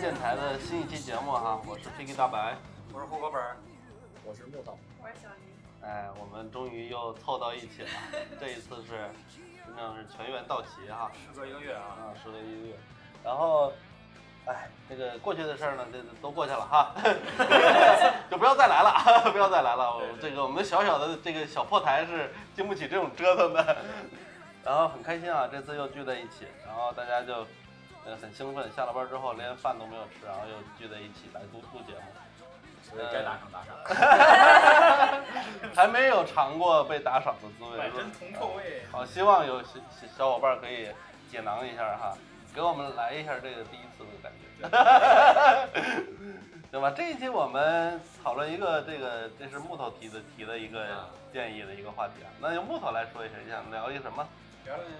电台的新一期节目哈，我是 Piki 大白，我是户口本，我是木头，我是小鱼。哎，我们终于又凑到一起了，这一次是真正是全员到齐哈，时隔一个月啊，啊，时隔一个月，然后，哎，这个过去的事儿呢，这都过去了哈，就不要再来了，不要再来了，我这个我们小小的这个小破台是经不起这种折腾的，然后很开心啊，这次又聚在一起，然后大家就呃很兴奋，下了班之后连饭都没有吃，然后又聚在一起来录录节目。所以该打赏打赏。还没有尝过被打赏的滋味，百针铜臭味。好，希望有小小伙伴可以解囊一下哈，给我们来一下这个第一次的感觉，对吧？这一期我们讨论一个这个，这是木头提的提的一个建议的一个话题啊，那由木头来说一下，你想聊一个什么？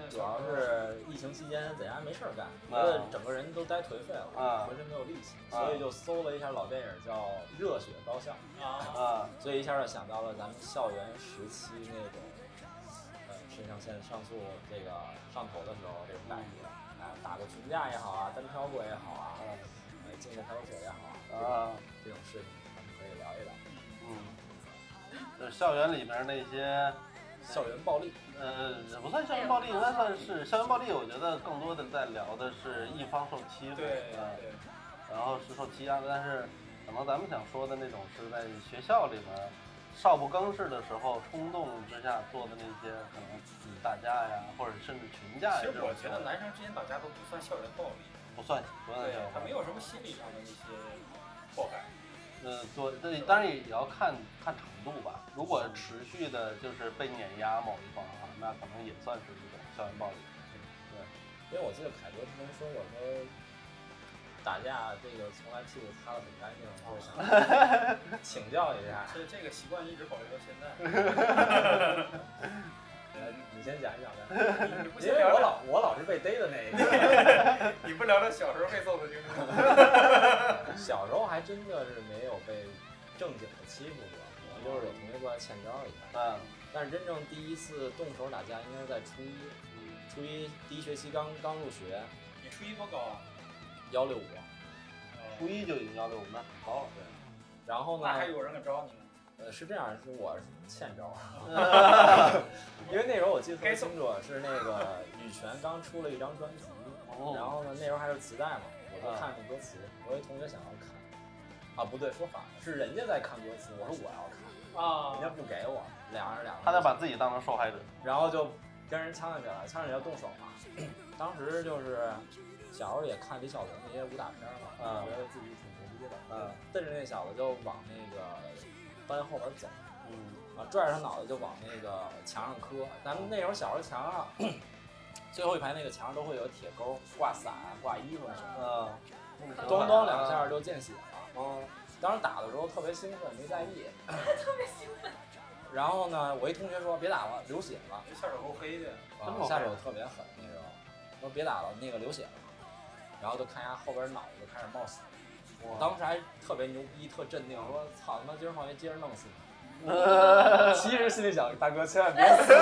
主要是疫情期间在家没事儿干，觉得整个人都呆颓废了，浑身没有力气，所以就搜了一下老电影叫《热血高校》啊，所以一下就想到了咱们校园时期那种，呃，肾上腺上素这个上头的时候这种感觉，啊，打个群架也好啊，单挑过也好啊，呃，进个派出所也好啊，这种事情咱们可以聊一聊。嗯，就是校园里面那些。校园暴力，呃，不算校园暴力，应该算是校园暴力。我觉得更多的在聊的是一方受欺负，对，然后是受欺压的。但是，可能咱们想说的那种是在学校里面少不更事的时候，冲动之下做的那些可能打架呀，或者甚至群架。其实我觉得男生之间打架都不算校园暴力，不算，不算。他没有什么心理上的那些迫害。嗯，做，这当然也要看看程度吧。如果持续的就是被碾压某一方啊，那可能也算是一种校园暴力。对，因为我记得凯哥之前说过，说打架这个从来屁股擦的很干净，就想 请教一下。这这个习惯一直保留到现在。你先讲一讲呗，因为我老我老是被逮的那一个。你不聊聊小时候被揍的经历吗？小时候还真的是没有被正经的欺负过，可能就是有同学过来欠招一下。嗯。但是真正第一次动手打架应该是在初一，初一第一学期刚刚入学。你初一多高啊？幺六五。初一就已经幺六五，那高了。对。然后呢？那还有人敢招你？呃，是这样，是我是欠招，因为那时候我记得特别清楚，是那个羽泉刚出了一张专辑，然后呢，那时候还是磁带嘛，我就看着歌词，我一同学想要看，啊不对，说反了，是人家在看歌词，我说我要看啊，人家不给我，俩人俩人，他在把自己当成受害者，然后就跟人呛起来了，呛起来要动手嘛，当时就是小时候也看李小龙那些武打片嘛，觉得自己挺牛逼的，嗯，瞪着那小子就往那个。班后边走，嗯，啊，拽着他脑袋就往那个墙上磕。咱们那时候小时候墙上最后一排那个墙上都会有铁钩，挂伞、挂衣服什么的，咚咚两下就见血了。嗯，当时打的时候特别兴奋，没在意，特别兴奋。然后呢，我一同学说别打了，流血了。下手够黑的，下手特别狠那时候。说别打了，那个流血了。然后就看一下后边脑子开始冒血。我当时还特别牛逼，特镇定，说：“操他妈，今儿放学接着弄死你！” 其实心里想：“大哥，千万别死。”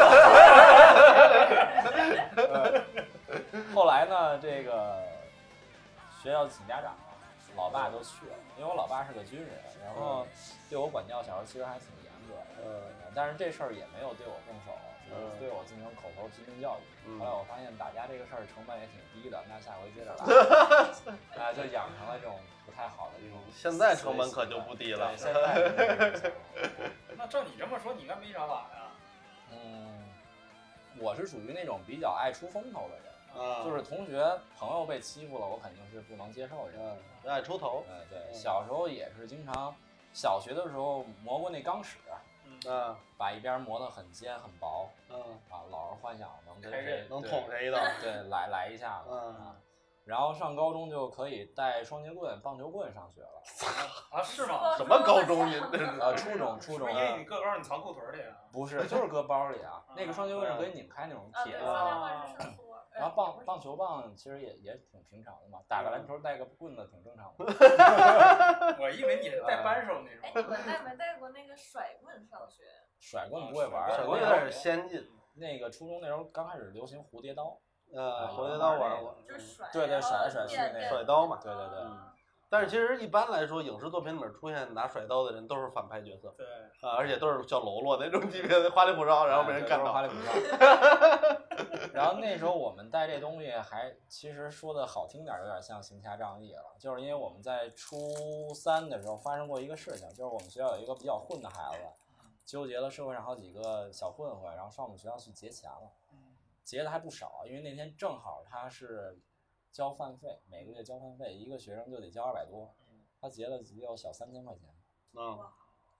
后来呢，这个学校请家长，老爸就去了，因为我老爸是个军人，然后对我管教小时候其实还挺严格的。但是这事儿也没有对我动手。对我进行口头批评教育，后来我发现打架这个事儿成本也挺低的，那下回接着 来，啊，就养成了这种不太好的这种。现在成本可就不低了。现 在。那照你这么说，你应该没啥打呀？嗯，我是属于那种比较爱出风头的人，就是同学朋友被欺负了，我肯定是不能接受的，爱出头。哎，对，小时候也是经常，小学的时候磨过那钢尺。嗯，把一边磨得很尖很薄，嗯，啊，老是幻想能跟谁能捅谁一刀，对，来来一下子，嗯，然后上高中就可以带双节棍、棒球棍上学了，啊，是吗？什么高中？呃，初中，初中，因为你个高，你藏裤腿里啊？不是，就是搁包里啊。那个双节棍是可以拧开那种铁的。然后棒棒球棒其实也也挺平常的嘛，打个篮球带个棍子挺正常的。我以为你是带扳手那种。哎，你们带没带过那个甩棍上学？甩棍不会玩，甩棍有点先进。那个初中那时候刚开始流行蝴蝶刀。呃，蝴蝶刀玩玩过，就是甩，对对甩来甩去那个甩刀嘛对对对嗯但是其实一般来说，影视作品里面出现拿甩刀的人都是反派角色对，啊，而且都是小喽啰那种级别的花里胡哨，然后被人干倒。花里胡哨。然后那时候我们带这东西还其实说的好听点儿，有点像行侠仗义了，就是因为我们在初三的时候发生过一个事情，就是我们学校有一个比较混的孩子，纠结了社会上好几个小混混，然后上我们学校去劫钱了，劫的还不少，因为那天正好他是交饭费，每个月交饭费，一个学生就得交二百多，他劫了得有小三千块钱，嗯，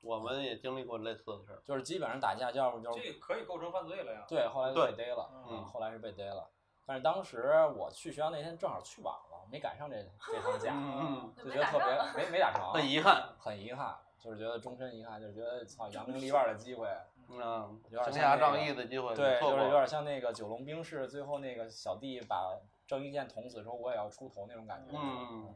我们也经历过类似的事儿。就是基本上打架，要不就是这个可以构成犯罪了呀。对，后来就被逮了，嗯后来是被逮了。但是当时我去学校那天正好去晚了，没赶上这 这趟架，嗯就觉得特别没没打成，很遗憾。很遗憾，就是觉得终身遗憾，就是觉得操扬名立万的机会，嗯，有点行侠仗像那个义的机会对，错过了。就是有点像那个九龙冰室最后那个小弟把郑伊健捅死说我也要出头那种感觉。嗯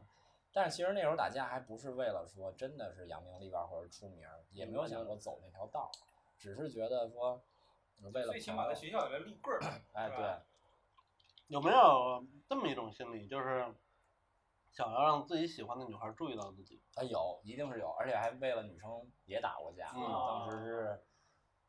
但是其实那时候打架还不是为了说真的是扬名立万或者出名儿，也没有想过走那条道，只是觉得说为了最起码在学校里面立棍儿。哎对。有没有这么一种心理，就是想要让自己喜欢的女孩注意到自己？啊，有，一定是有，而且还为了女生也打过架。嗯当时是，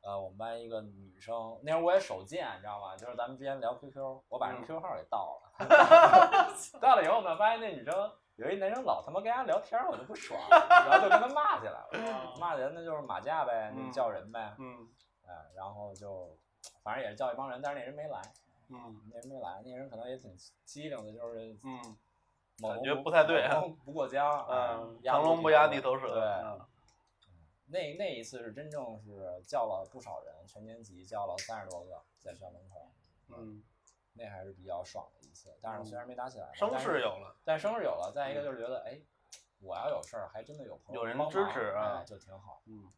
呃，我们班一个女生，那时候我也手贱，你知道吗？就是咱们之前聊 QQ，我把人嗯 QQ 号给盗了，盗了以后呢，发现那女生有一男生老他妈跟人家聊天儿，我就不爽，然后就跟他骂起来了。骂人那就是马架呗，那嗯叫人呗，嗯哎，然后就反正也是叫一帮人，但是那人没来，嗯那人没来，那人可能也挺机灵的，就是嗯感觉不太对不过江，嗯，压龙不压地头蛇。对，嗯那那一次是真正是叫了不少人，全年级叫了三十多个在校门口，嗯，那还是比较爽的一次。但是虽然没打起来，声势有了。但声势有了。再一个就是觉得，哎，我要有事儿，还真的有朋友有人支持啊哎，就挺好。嗯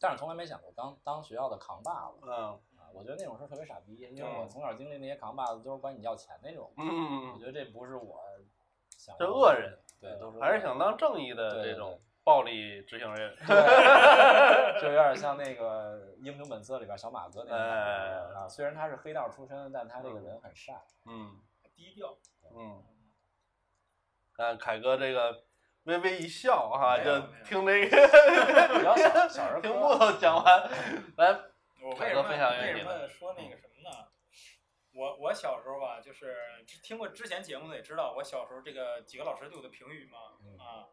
但是从来没想过当当学校的扛把子嗯啊！我觉得那种事儿特别傻逼，因为嗯我从小经历那些扛把子都是管你要钱那种，我嗯，觉得这不是我想这要的恶人，对，都是还是想当正义的这种暴力执行人。对，就有点像那个《英雄本色》里边小马哥那种感哎啊。虽然他是黑道出身，但他这个人很善。嗯低调。嗯，看凯哥这个微微一笑哈，就听这个比较小小儿 听科木头讲完，来，我为什么凯哥分享一个为什么说那个什么呢？我我小时候吧，就是听过之前节目的也知道，我小时候这个几个老师对我的评语嘛，嗯啊，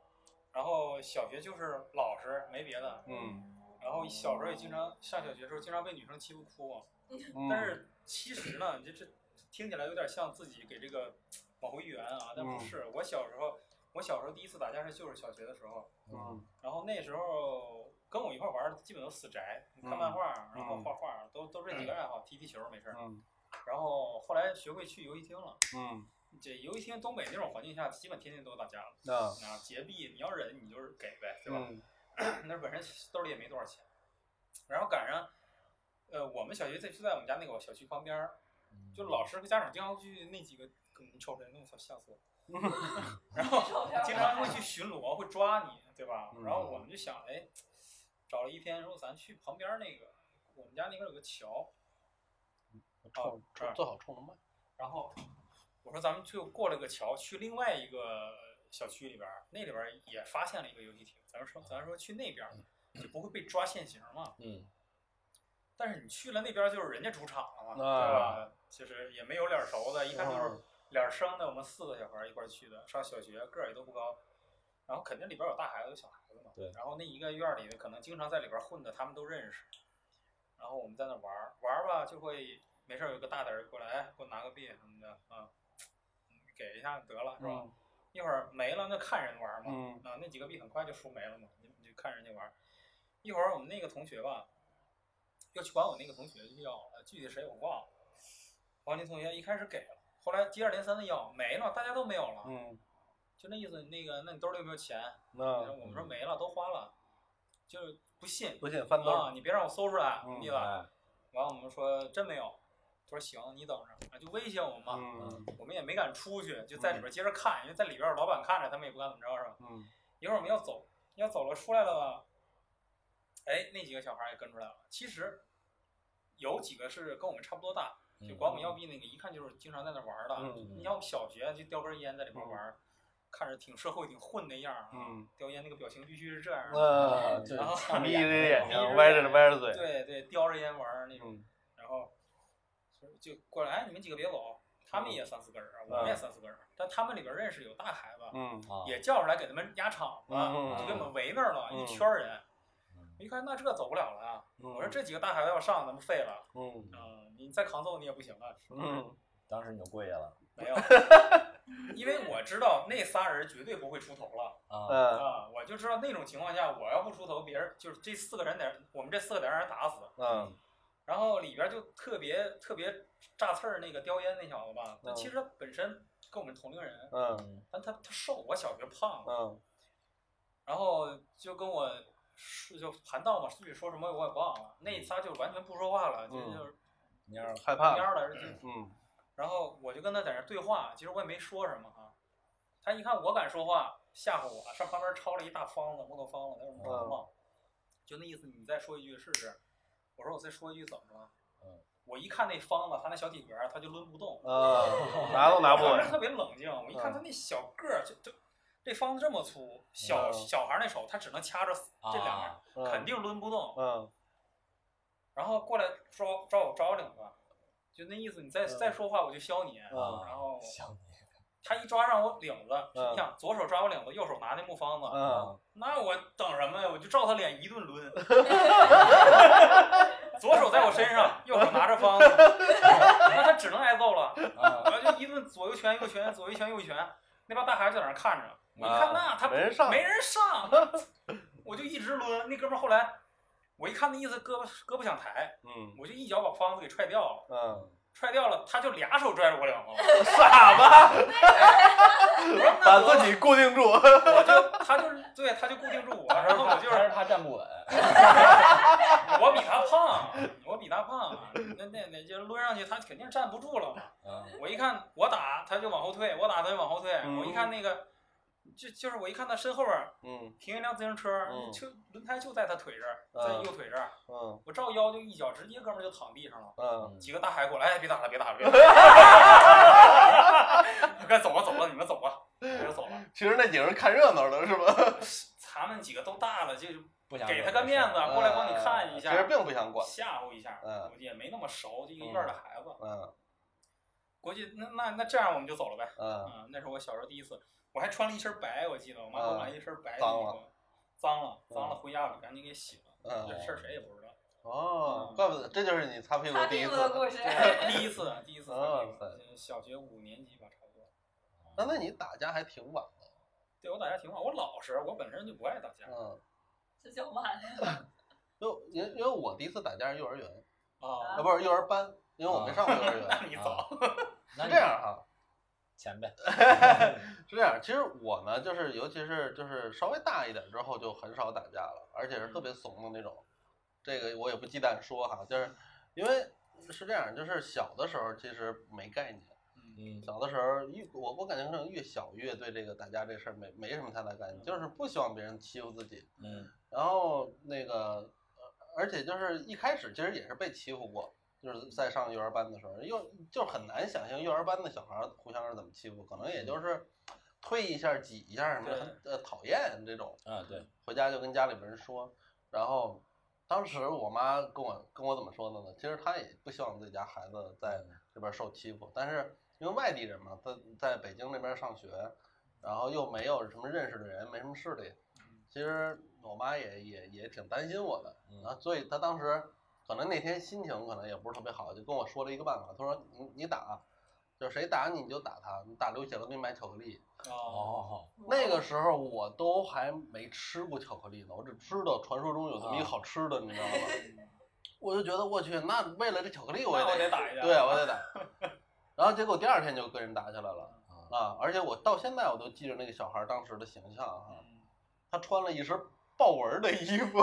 然后小学就是老实没别的，嗯然后小时候也经常上小学的时候经常被女生欺负哭，嗯，但是其实呢，这这听起来有点像自己给这个往回圆啊，但不是。我小时候，我小时候第一次打架是就是小学的时候，嗯然后那时候跟我一块玩儿的基本都死宅，看漫画，然后画画，都都这几个爱好，踢踢球没事儿。嗯然后后来学会去游戏厅了，嗯这游戏厅东北那种环境下，基本天天都打架了。啊啊，劫币你要忍你就是给呗，对吧？嗯 那本身兜里也没多少钱，然后赶上，呃，我们小学在就在我们家那个小区旁边儿，就老师和家长经常去那几个，你瞅着那操吓死我，然后经常会去巡逻，会抓你，对吧？然后我们就想，哎，找了一天，说咱去旁边那个，我们家那边有个桥，冲冲最好冲着麦，然后我说咱们就过了个桥，去另外一个小区里边儿，那里边儿也发现了一个游戏厅，咱说咱说去那边儿就不会被抓现行嘛。嗯但是你去了那边儿就是人家主场了嘛，啊对吧？就是也没有脸熟的，一看就是嗯脸生的。我们四个小孩一块儿去的，上小学个儿也都不高，然后肯定里边有大孩子有小孩子嘛。对然后那一个院儿里的可能经常在里边混的，他们都认识。然后我们在那玩儿玩儿吧，就会没事儿有个大的人过来，哎，给我拿个币什么的啊，嗯给一下得了是吧？嗯一会儿没了，那看人玩嘛。嗯啊，那几个币很快就输没了嘛，你你就看人家玩。一会儿我们那个同学吧，又去管我那个同学要了，具体谁我忘了。王林同学一开始给了，后来接二连三的要没了，大家都没有了，嗯就那意思。那个，那你兜里有没有钱？那我们说没了，都花了，就是不信不信翻兜啊！你别让我搜出来，嗯意思。哎完我们说真没有，他说行，你等着，啊就威胁我们嘛。嗯我们也没敢出去，就在里边接着看，因为在里边老板看着，他们也不敢怎么着，是吧？嗯一会儿我们要走，要走了出来了吧？哎，那几个小孩也跟出来了。其实有几个是跟我们差不多大，就管我们要币那个，一看就是经常在那玩的。嗯你像我们小学就叼根烟在里边玩儿，看着挺社会、挺混那样。嗯，叼烟那个表情必须是这样儿。呃，就然后眯呛着眼睛，歪着歪着嘴，对对，叼着烟玩儿那种，嗯然后就过来，哎，你们几个别走。他们也三四个人儿，我们也三四个人，但他们里边认识有大孩子，嗯啊，也叫出来给他们压场子，嗯就给我们围那儿了，嗯一圈人。一看，那这走不了了我说这几个大孩子要上，咱们废了。嗯嗯，你再扛揍你也不行了。嗯当时你就跪下了没有，因为我知道那仨人绝对不会出头了啊，嗯啊！我就知道那种情况下，我要不出头，别人就是这四个人得我们这四个得让人打死。嗯然后里边就特别特别炸刺儿那个叼烟那小子吧，他嗯其实他本身跟我们同龄人，但他他瘦，我小学胖，嗯然后就跟我是就盘道嘛，具体说什么我也忘了。那仨就完全不说话了，就嗯就是你要是害怕了，蔫儿了，就嗯 然后我就跟他在那儿对话，其实我也没说什么啊。他一看我敢说话，吓唬我，上旁边抄了一大方子，木头方子，那是木头嘛，就那意思，你再说一句试试。我说我再说一句怎么了？嗯我一看那方子，他那小体格，他就抡不动，啊，拿都拿不稳，当时特别冷静。我一看他那小个儿，就就这方子这么粗，小嗯小孩那手他只能掐着这两个，肯定抡不动。嗯然后过来抓抓我抓我领子，就那意思，你再嗯再说话我就削你。嗯然后想他一抓上我领子，嗯你想左手抓我领子，右手拿那木方子，嗯那我等什么呀？我就照他脸一顿抡，左手在我身上，右手拿着方子，那他只能挨揍了。啊，我就一顿左右拳右拳，左一拳右一拳，那帮大孩子就在那儿看着，我一看那他没人上，没人上，我就一直抡。那哥们后来，我一看那意思胳膊胳膊想抬，嗯我就一脚把方子给踹掉了，嗯，踹掉了，他就俩手拽着我领子，傻吧，把得自己固定住，我就他就是对，他就固定住我，然后我就还是是怕站不稳，我比他胖，我比他胖，那那那就抡上去，他肯定站不住了嘛。嗯我一看我打他就往后退，我打他就往后退，嗯我一看那个。就就是我一看他身后边儿嗯停一辆自行车，嗯就轮胎就在他腿这儿，在嗯右腿这儿，嗯我照腰就一脚，直接哥们儿就躺地上了。嗯，几个大海过来，哎，别打了，别打了，别打了，该走了，走了，你们走吧，我就走了。其实那几个人看热闹的是吧？咱们几个都大了，就不想给他个面子，过来帮你看一下其实下，并不想管，吓唬一下，嗯估计也没那么熟，就一个院儿的孩子，嗯估计那那那这样我们就走了呗。嗯嗯，那是我小时候第一次，我还穿了一身白，我记得我妈给我买了一身白的衣脏了服，脏了，嗯脏了，回家了赶紧给洗了，嗯这事儿谁也不知道。哦，怪不得这就是你擦屁股擦第一次屁股。的故事。第一次，第一次 哇擦屁股塞小学五年级吧，差不多。那那你打架还挺晚的，对我打架挺好，我老实，我本身就不爱打架。嗯，这叫晚。就因因为我第一次打架是幼儿园，啊啊不是幼儿班，因为我没上过幼儿园。那你早。是这样哈，前辈，是这样。其实我呢，就是尤其是就是稍微大一点之后，就很少打架了，而且是特别怂的那种。这个我也不忌惮说哈，就是因为是这样，就是小的时候其实没概念。嗯小的时候越我我感觉可能越小越对这个打架这事儿没没什么太大概念，就是不希望别人欺负自己。嗯然后那个，呃而且就是一开始其实也是被欺负过，就是在上幼儿班的时候，幼就很难想象幼儿班的小孩儿互相是怎么欺负，可能也就是推一下、挤一下什么的，很呃讨厌这种。啊对，回家就跟家里边人说，然后当时我妈跟我跟我怎么说的呢？其实她也不希望自己家孩子在这边受欺负，但是因为外地人嘛，在在北京那边上学，然后又没有什么认识的人，没什么势力，其实我妈也也也挺担心我的，嗯。啊，所以她当时可能那天心情可能也不是特别好，就跟我说了一个办法，他说你你打，就是谁打你你就打他，你打流血了给你买巧克力。哦，哦，那个时候我都还没吃过巧克力呢，我只知道传说中有这么一个好吃的，你知道吗？我就觉得我去，那为了这巧克力我也那我得打一架。对，我得打。然后结果第二天就跟人打起来了啊！而且我到现在我都记着那个小孩当时的形象哈、嗯他穿了一身豹纹的衣服，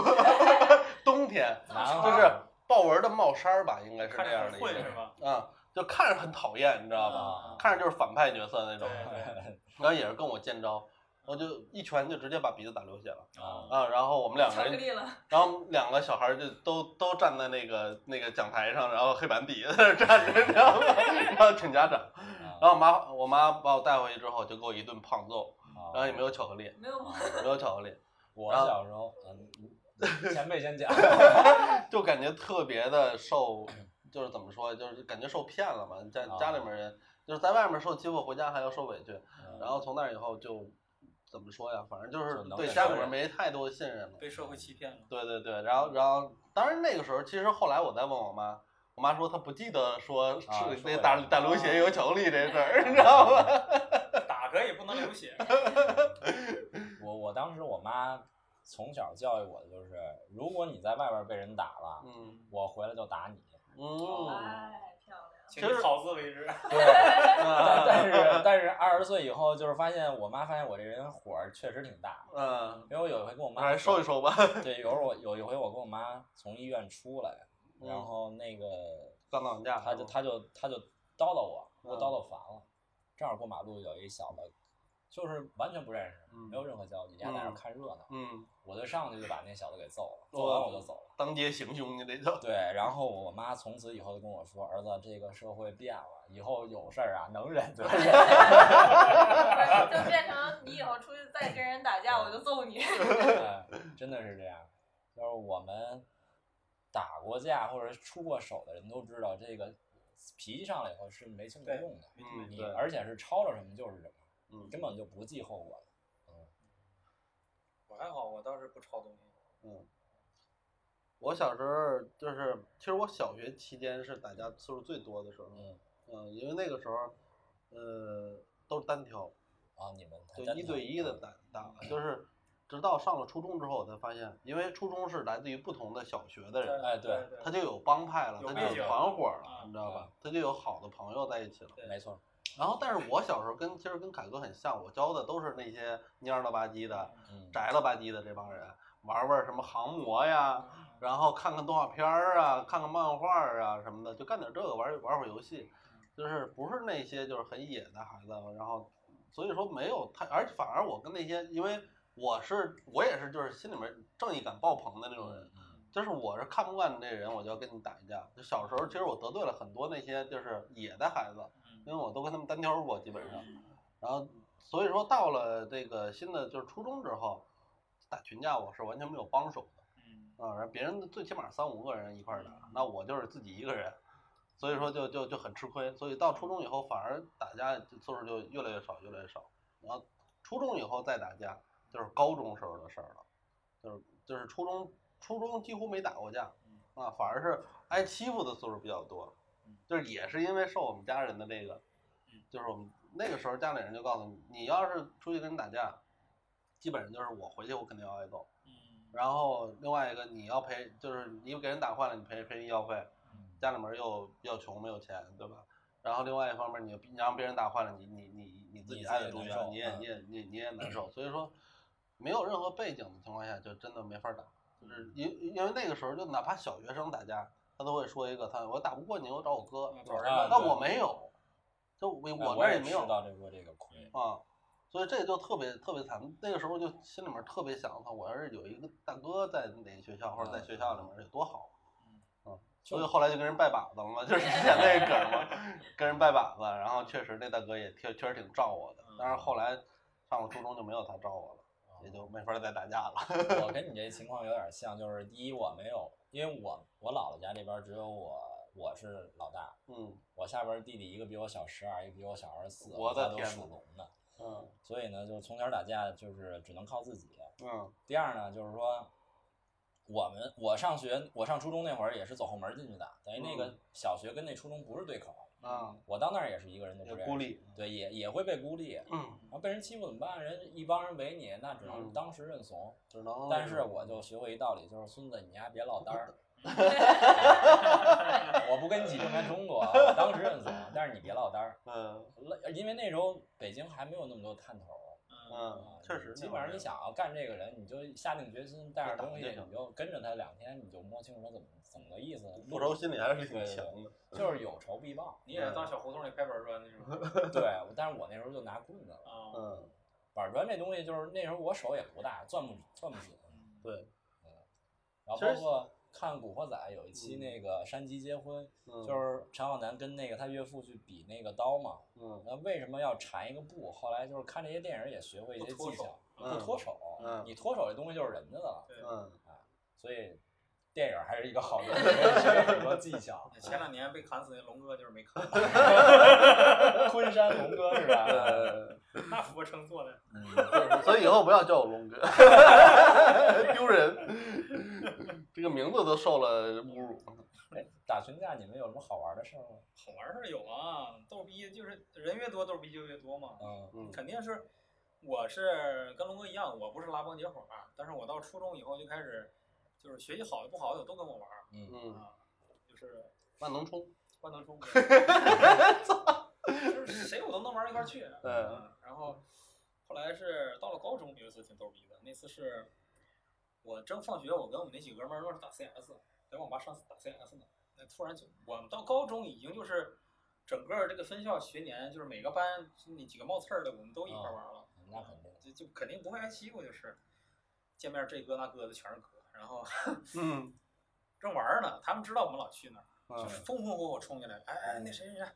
冬天就是豹纹的帽衫儿吧，应该是这样的一个混是吧？啊，就看着很讨厌，你知道吧？啊看着就是反派角色那种对。然后也是跟我见招，我就一拳就直接把鼻子打流血了啊啊！然后我们两个人，然后两个小孩儿就都都站在那个那个讲台上，然后黑板底下在那儿站着，你知道吗？然后请家长，然后我妈我妈把我带回去之后，就给我一顿胖揍，啊然后也没有巧克力，没有？没有巧克力，我小时候，嗯，前辈先讲，就感觉特别的受，就是怎么说，就是感觉受骗了嘛。家啊家里面人就是在外面受欺负，回家还要受委屈，嗯然后从那以后就怎么说呀？反正就是对家里面没太多的信任了。被社会欺骗了。对对对，然后然后，当然那个时候，其实后来我再问我妈，我妈说她不记得说是说那过呀打打流血有巧克力这事儿，你知道吗？打嗝也不能流血。我我当时我妈从小教育我的就是，如果你在外边被人打了，嗯我回来就打你。嗯，哎，漂亮。请以好自为之。对，但 但是 但是二十岁以后，就是发现我妈发现我这人火确实挺大，嗯，因为我有一回跟我妈来收一收吧。对，有时候我有一回我跟我妈从医院出来，然嗯后那个刚打完架，她就她就她就叨叨我，给我嗯叨叨烦了。正好过马路有一小的，就是完全不认识，嗯没有任何交集，人家在那看热闹，嗯，我就上去就把那小子给揍了，揍完我就走了。当街行凶，你这就。对，然后我妈从此以后就跟我说：“儿子，这个社会变了，以后有事儿啊，能忍则忍。就变成你以后出去再跟人打架，我就揍你。哎”真的是这样，就是我们打过架或者出过手的人都知道，这个脾气上来以后是没轻没对重的，嗯，你对，而且是抄了什么就是什么，嗯根本就不计后果的。我还好，我倒是不抄东西。嗯，我小时候就是，其实我小学期间是打架次数最多的时候，嗯，嗯，因为那个时候，呃，都是单挑，啊，你们就一对一的打打，就是直到上了初中之后，我才发现，因为初中是来自于不同的小学的人，哎对对他就有帮派了，他就有团伙了，啊你知道吧啊？他就有好的朋友在一起了。没错，然后，但是我小时候跟其实跟凯哥很像，我教的都是那些蔫了吧唧的、嗯，宅了吧唧的这帮人，玩玩什么航模呀，然后看看动画片儿啊，看看漫画儿啊什么的，就干点这个，玩玩会儿游戏，就是不是那些就是很野的孩子，然后所以说没有太，而反而我跟那些，因为我是我也是就是心里面正义感爆棚的那种人，嗯就是我是看不惯你这人，我就要跟你打一架。就小时候其实我得罪了很多那些就是野的孩子，嗯因为我都跟他们单挑过基本上，然后所以说到了这个新的就是初中之后，打群架我是完全没有帮手的。嗯啊，然后别人最起码三五个人一块儿打，那我就是自己一个人，所以说就就就很吃亏。所以到初中以后，反而打架次数就越来越少，越来越少。然后初中以后再打架，就是高中时候的事儿了，就是就是初中初中几乎没打过架，啊，反而是挨欺负的次数比较多，就是也是因为受我们家人的这个，就是我们那个时候家里人就告诉你，你要是出去跟人打架，基本上就是我回去我肯定要挨揍。嗯然后另外一个你要赔，就是你给人打坏了，你赔赔医药费，家里面又比较穷，没有钱，对吧？然后另外一方面，你你让别人打坏了，你你你你自己你挨得住院，自己难受嗯你也你也你也你也难受。所以说，没有任何背景的情况下，就真的没法打。就是因因为那个时候，就哪怕小学生打架，他都会说一个他我打不过你，我找我哥。嗯找人啊那我没有，就我哎我那也没有吃到这波这个亏。啊，所以这就特别特别惨。那个时候就心里面特别想，他我要是有一个大哥在哪个学校或者在学校里面有多好。啊，所以后来就跟人拜把子了嘛，就是之前那个梗儿嘛，跟人拜把子，然后确实那大哥也确确实挺罩我的，但是后来上了初中就没有他罩我了，也就没法再打架了。我跟你这情况有点像，就是第一我没有，因为我我姥姥家那边只有我，我是老大，嗯。我下边弟弟一个比我小十二，一个比我小二十四，我的都属龙的，嗯。所以呢，就从小打架就是只能靠自己。嗯。第二呢，就是说我们我上学我上初中那会儿也是走后门进去的，等于那个嗯。小学跟那初中不是对口，啊，我到那儿也是一个人都不认识，孤立。对，也也会被孤立，然嗯，后被人欺负怎么办？人一帮人围你，那只能嗯当时认怂。只能。但是我就学会一道理，就是孙子，你丫别落单儿。我不跟你起正面冲突，啊，我当时认怂，但是你别落单儿，嗯因为那时候北京还没有那么多探头儿。嗯啊，确实基本上你想要干这个人，你就下定决心带着东西，你就跟着他两天，你就摸清楚他怎么怎么个意思。复仇心理还是挺强的。就是有仇必报。你也是当小胡同里拍板砖那种 对，但是我那时候就拿棍子了，啊？嗯板砖这东西就是那时候我手也不大，攥不攥不紧。对，嗯然后包括看《古惑仔》有一期那个山鸡结婚，嗯就是陈浩南跟那个他岳父去比那个刀嘛。嗯那为什么要缠一个布？后来就是看这些电影也学会一些技巧，嗯不脱手。嗯你脱手这东西就是人家的了。对，嗯，所以电影还是一个好的，学很多技巧。前两年被砍死那龙哥就是没看，昆山龙哥是吧？俯卧撑做的。嗯，所以以后不要叫我龙哥，丢人，这个名字都受了侮辱。哎，打群架你们有什么好玩的事儿吗？好玩事儿有啊，逗逼就是人越多逗逼就越多嘛。嗯嗯肯定是，我是跟龙哥一样，我不是拉帮结伙儿，但是我到初中以后就开始，就是学习好的不好的都跟我玩儿嗯嗯，啊，就是万能充。万能冲，就是谁我都能玩儿一块儿去。嗯然后后来是到了高中有一次挺逗逼的，那次是我正放学，我跟我们那几个哥们儿那是打 CS，在网吧上打 CS 呢，那突然就我们到高中已经就是整个这个分校学年就是每个班那几个冒刺儿的我们都一块儿玩儿了。那肯定。就就肯定不会挨欺负，就是见面这哥那哥的全是哥，然后 嗯 正玩呢，他们知道我们老去那儿，嗯就是风风火火冲进来，哎哎那谁谁谁，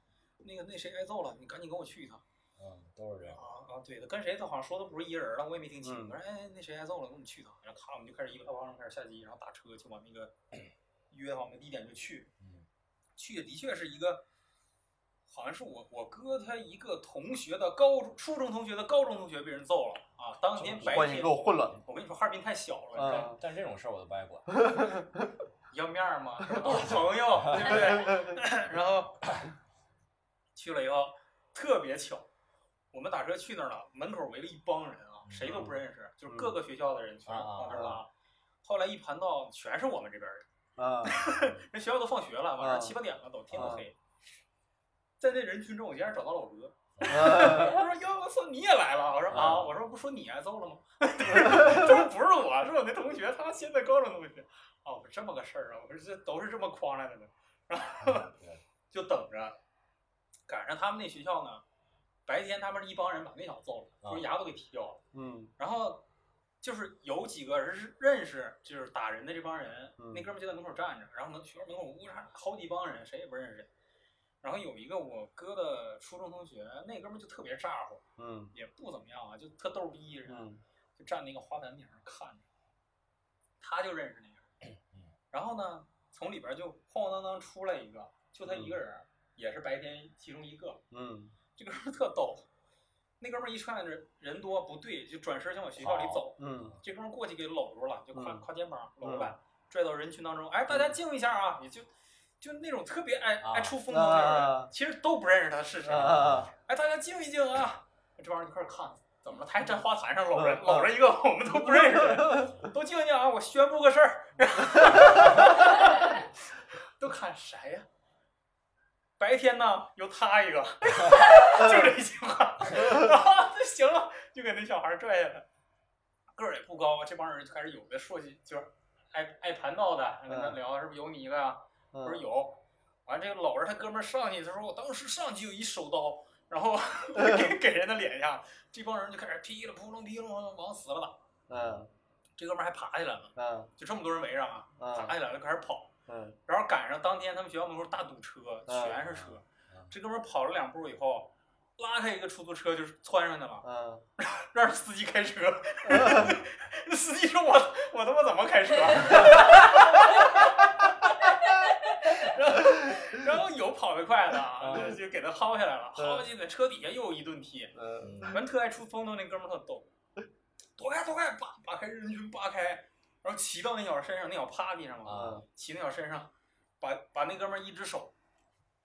那个那谁挨揍了，你赶紧跟我去一趟嗯，都是这样。啊啊对的，跟谁他好像说的不是一个人了，我也没听清，嗯我说哎那谁挨揍了，跟我们去一趟，然后咔我们就开始一个大帮人开始下机，然后打车就往那个 约好那个地点就去，嗯去的的确是一个。好像是我我哥他一个同学的高中初中同学的高中同学被人揍了啊！当天白关系天够混了。我跟你说，哈尔滨太小了，你知道吗？嗯但但这种事儿我都不爱管。要面儿嘛，都 是朋友，对不对？然后 去了以后，特别巧，我们打车去那儿了，门口围了一帮人啊，谁都不认识，就是各个学校的人全往那儿拉。后来一盘到，全是我们这边人，啊，人学校都放学了，晚上嗯七八点了，都天都黑。在那人群中，我竟然找到了我哥。嗯 我说哟，我操，你也来了？我说啊，嗯我说不说你挨揍了吗？他说不是我，是我那同学，他现在高中同学。哦，这么个事儿啊！我说这都是这么诓来的呢。然后 就等着，赶上他们那学校呢，白天他们一帮人把那小子揍了，说啊牙都给踢掉了。嗯然后就是有几个人是认识，就是打人的这帮人，嗯那哥们就在门口站着，然后门学校门口屋上好几帮人，谁也不认识谁。然后有一个我哥的初中同学，那哥们儿就特别咋呼，嗯也不怎么样啊，就特逗逼似的，嗯就站那个花坛顶上看着。他就认识那个人，然后呢，从里边就晃晃荡荡出来一个，就他一个人，也是白天其中一个。嗯这哥们儿特逗，那哥们儿一看人人多不对，就转身想往学校里走。嗯这哥们儿过去给搂住了，就挎嗯挎肩膀搂着来，拽到人群当中。哎，大家静一下啊！你就就那种特别爱啊爱出风头的人啊，其实都不认识他是谁。啊啊哎，大家静一静啊！这帮人就开始看，怎么了？他还站花坛上搂着嗯搂着一个我们都不认识的，都静静啊！我宣布个事儿，都看谁呀？白天呢，有他一个，就这一句话，然后那行了，就给那小孩拽下来，个儿也不高，这帮人就开始有的说起，就是爱爱盘道的，跟他聊是不是有你一个呀？我说嗯有，完这个搂着他哥们儿上去，他说我当时上去就一手刀，然后 给给人的脸下，这帮人就开始噼里扑棱噼里扑棱往死了打，嗯这哥们儿还爬起来了，嗯就这么多人围着啊，爬嗯起来了开始跑，嗯然后赶上当天他们学校门口大堵车，嗯全是车嗯，这哥们儿跑了两步以后。拉开一个出租车就是窜上去了，嗯让司机开车。那 司机说我：“我他妈怎么开车？” 然后，有跑得快的啊，就就给他薅下来了，薅下去在车底下又一顿踢。嗯嗯完特爱出风头那哥们儿特逗，躲开躲开，扒扒开人群扒开，然后骑到那小身上，那小趴地上嘛，嗯骑那小身上，把把那哥们儿一只手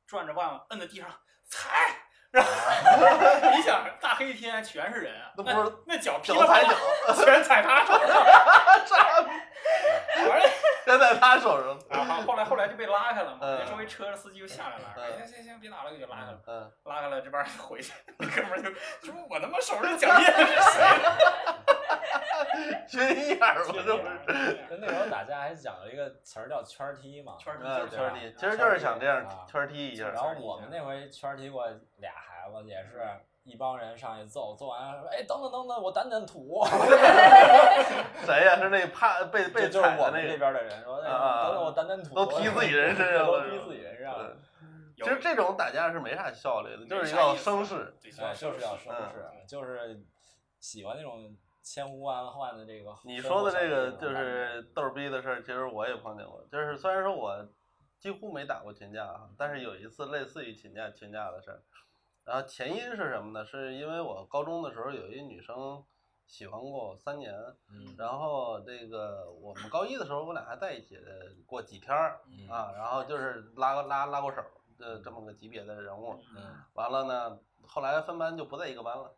转着腕摁在地上踩。然后 你想，大黑天全是人啊，那不是那脚噼脚踩里啪啦脚，全踩他手上，在他手上。然后后来后来就被拉开了嘛，周围车的司机就下来了，行行行，别打了，给拉开了，嗯拉开了，这帮人就回去，那哥们儿就说我他妈手上脚印是谁 的？心眼儿嘛，这不是？跟那时候打架还讲了一个词儿叫圈踢嘛。圈踢嗯，就是圈踢，其实就是想这样啊圈踢一下。然后我们那回圈踢过俩孩子，也是一帮人上去揍，揍完了说，哎，等等等等，我掸掸土。谁呀？是那怕被被就就是踩的那个，我们这边的人说，哎啊等等我掸掸土，都踢自己人身上了，都踢自己人上了。嗯其实这种打架是没啥效率的，就是要声势。对，就是要声势，就是喜欢那种千呼万唤的这个。你说的这个就是逗逼的事儿，其实我也碰见过。就是虽然说我几乎没打过群架啊，但是有一次类似于群架群架的事儿。然后前因是什么呢？是因为我高中的时候有一女生喜欢过我三年，嗯然后这个我们高一的时候我俩还在一起过几天儿嗯啊，然后就是拉拉拉过手的这么个级别的人物。嗯完了呢，后来分班就不在一个班了，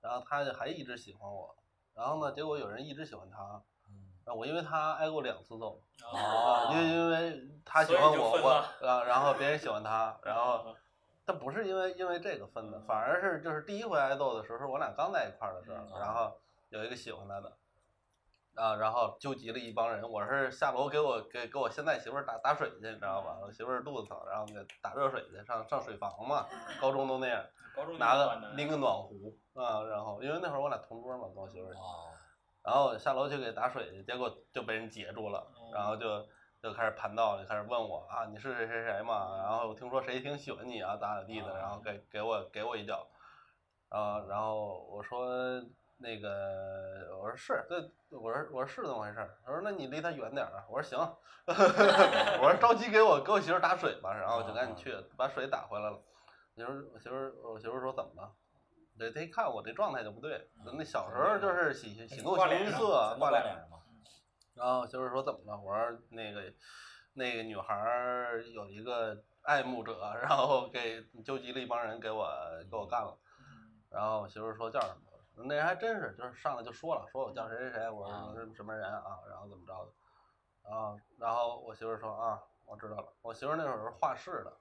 然后她就还一直喜欢我，然后呢，结果有人一直喜欢她。啊我因为他挨过两次揍，哦，啊，因为因为他喜欢我，我啊，然后别人喜欢他，然后 但不是因为因为这个分的，反而是就是第一回挨揍的时候，是我俩刚在一块儿的时候，嗯然后有一个喜欢他的。啊，然后纠集了一帮人，我是下楼给我给给我现在媳妇儿打打水去，你知道吧？我媳妇儿肚子疼，然后给打热水去，上上水房嘛，高中都那样。拿个个拎个暖壶啊，然后因为那会儿我俩同桌嘛，跟我媳妇儿，哦，然后下楼去给打水去，结果就被人截住了，哦然后就就开始盘道，就开始问我啊，你是谁谁谁嘛？然后我听说谁挺喜欢你啊，咋咋地的，然后给给我给我一脚，啊，然后我说那个我说是，对，我说我说是这么回事儿，他说那你离他远点儿啊，我说行，我说着急给我给我媳妇儿打水吧，然后我就赶紧去把水打回来了。媳妇儿，我媳妇儿，我媳妇儿说怎么了？对他一看我这状态就不对，那小时候就是喜喜怒形于色，挂挂脸。然后媳妇儿说怎么了？我说那个那个女孩儿有一个爱慕者，然后给纠集了一帮人给我给我干了。然后我媳妇儿说叫什么？那人还真是，就是上来就说了，说我叫谁谁谁，我说是什么人啊，然后怎么着的。然后然后我媳妇儿说啊，我知道了。我媳妇儿那会儿是画室的，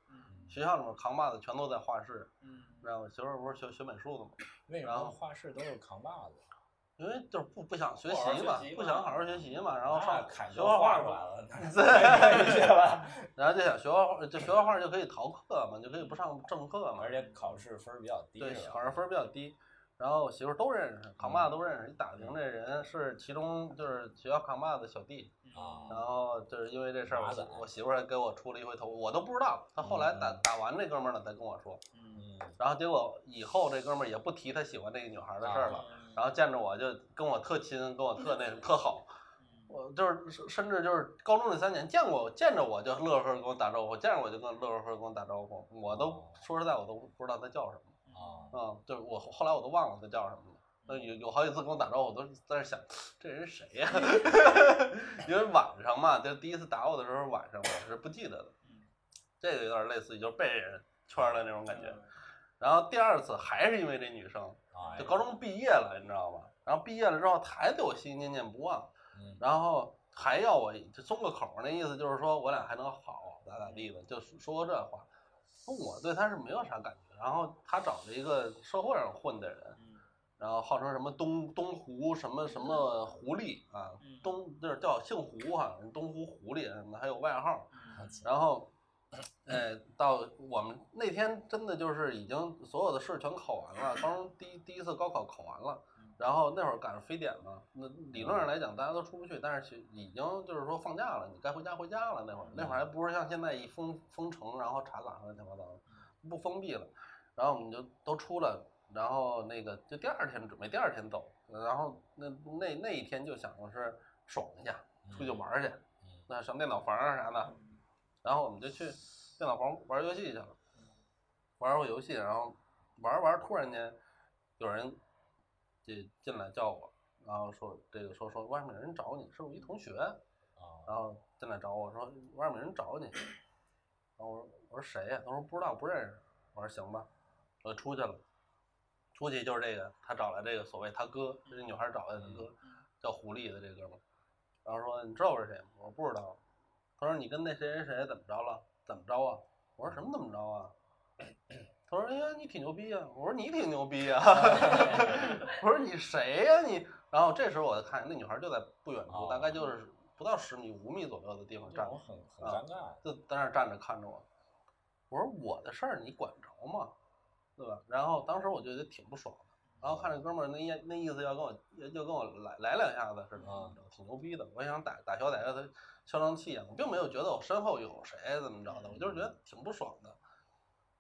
学校里面扛把子全都在画室。嗯，然后我媳妇儿不是学学美术的吗？为什然后么画室都有扛把子？因为就是不不想学习嘛，不想好好学习嘛，然后学画画出来了，对吧。然后就想学画画，就学画画就可以逃课嘛，就可以不上正课嘛而。且考试分儿比较低，对，考试分儿比较低。然后我媳妇儿都认识，扛把子都认识。一打听这人是其中就是学校扛把子的小弟，啊然后就是因为这事儿，我我媳妇儿还给我出了一回头，我都不知道。他后来打嗯打完这哥们儿了才跟我说，嗯，嗯，然后结果以后这哥们儿也不提他喜欢这个女孩儿的事儿了。然后见着我就跟我特亲，跟我特那特好，我就是甚甚至就是高中那三年见过见着我就乐呵呵跟我打招呼，见着我就跟乐呵呵跟我打招呼，我都说实在我都不知道他叫什么，啊，嗯，就是我后来我都忘了他叫什么了。那有有好几次跟我打招呼，我都在那想这人谁呀 因为晚上嘛，就第一次打我的时候晚上我是不记得的，这个有点类似于就是被人圈儿的那种感觉。然后第二次还是因为这女生，啊就高中毕业了，你知道吧？然后毕业了之后，他还对我心心念念不忘，嗯然后还要我就松个口儿，那意思就是说我俩还能好，咋咋地的，就说过这话。我对他是没有啥感觉。然后他找了一个社会上混的人，然后号称什么东东湖什么什么狐狸啊，东就是叫姓胡哈，东湖狐狸什么，还有外号。然后，呃，到我们那天真的就是已经所有的试全考完了，高中第一第一次高考考完了，然后那会儿赶上非典嘛，那理论上来讲大家都出不去，但是已经就是说放假了，你该回家回家了。那会儿那会儿还不是像现在一封封城，然后查岗乱七八糟的，不封闭了，然后我们就都出来，然后那个就第二天准备第二天走，然后那那那一天就想的是爽一下，出去玩儿去，那上电脑房啊啥的。然后我们就去电脑房玩游戏去了，玩会游戏，然后玩着玩着，突然间有人进进来叫我，然后说这个说说外面有人找你，是我一同学，啊？然后进来找我说外面有人找你，然后我说我说谁呀、他说不知道不认识，我说行吧，我就出去了，出去就是这个他找来这个所谓他哥，这女孩找来他哥，叫狐狸的这哥们儿，然后说你知道我是谁吗？我说不知道。他说你跟那谁谁谁怎么着了？怎么着啊？我说什么怎么着啊？他说哎呀你挺牛逼呀、我说你挺牛逼呀、我说你谁呀、你？然后这时候我就看见那女孩就在不远处，哦大概就是不到十米、五米左右的地方站着，这种很很尴尬。就在那儿站着看着我。我说我的事儿你管着吗？对吧？然后当时我就觉得挺不爽的，然后看这哥们儿那意那意思要跟我就跟我来来两下子似的，啊挺牛逼的。我想打打小歹他嚣张气焰，我并没有觉得我身后有谁怎么着的，我就是觉得挺不爽的。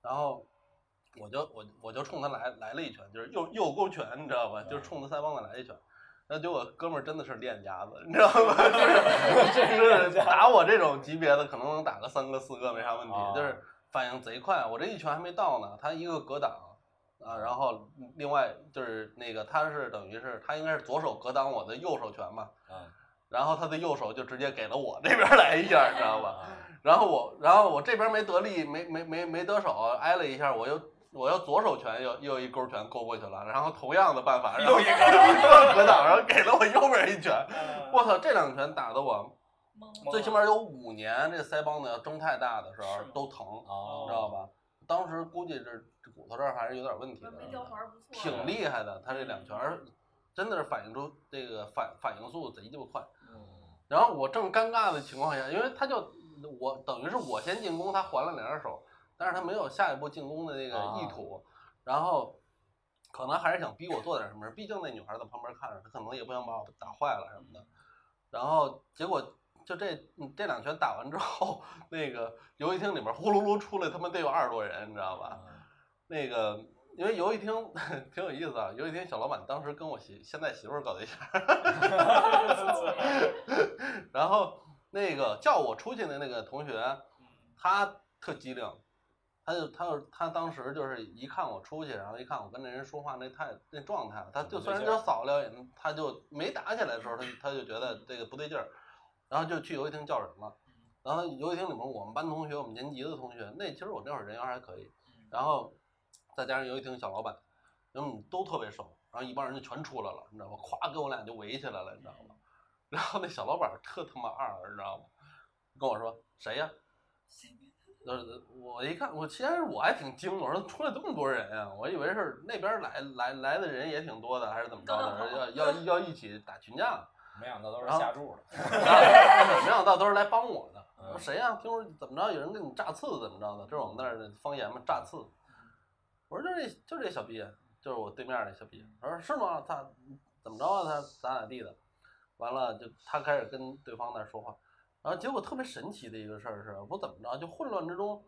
然后我就我我就冲他来来了一拳，就是右右勾拳，你知道吧？就是冲他腮帮子来一拳。然后结果哥们儿真的是练家子，你知道吗？就是就是打我这种级别的，可能能打个三个四个没啥问题，啊就是反应贼快。我这一拳还没到呢，他一个格挡啊，然后另外就是那个他是等于是他应该是左手格挡我的右手拳嘛，嗯然后他的右手就直接给了我这边来一下，你知道吧？啊然后我，然后我这边没得力，没没没没得手，挨了一下，我又我又左手拳又又一勾拳勾过去了，然后同样的办法，然后又一个格挡，然后给了我右边一拳，我操，这两拳打的我最起码有五年这腮帮子要睁太大的时候都疼，哦知道吧？当时估计这这骨头这儿还是有点问题的，没教环不错，挺厉害的，他这两拳儿真的是反应出这个反反应速度贼鸡巴快。嗯然后我正尴尬的情况下，因为他就我等于是我先进攻，他还了两下手，但是他没有下一步进攻的那个意图，然后可能还是想逼我做点什么事，毕竟那女孩在旁边看着，她可能也不想把我打坏了什么的。然后结果就这嗯这两拳打完之后，那个游戏厅里面呼噜噜出来他妈得有二十多人，你知道吧？那个因为游戏厅挺有意思啊，游戏厅小老板当时跟我媳现在媳妇儿搞对象，然后那个叫我出去的那个同学，他特机灵，他就他就他当时就是一看我出去，然后一看我跟那人说话那态那状态，他就虽然就扫了眼，他就没打起来的时候，他他就觉得这个不对劲儿，然后就去游戏厅叫人了。然后游戏厅里面我们班同学，我们年级的同学，那其实我那会儿人缘还可以，然后再加上游戏厅小老板，嗯，都特别熟，然后一帮人就全出来了，你知道吗？咵给我俩就围起来了，你知道吗？然后那小老板特他妈二，你知道吗？跟我说谁呀？呃，我一看，我其实我还挺惊，我说出来这么多人呀、我以为是那边来来来的人也挺多的，还是怎么着的，要要要一起打群架。没想到都是下注的。没想到都是来帮我的。我说嗯谁呀、听说怎么着有人给你炸刺怎么着的？这是我们那儿的方言嘛，炸刺。我说就这就这小逼，就是我对面那小逼。我说是吗？他怎么着啊？他咋咋地的？完了就他开始跟对方那儿说话，然后结果特别神奇的一个事儿是，我怎么着就混乱之中，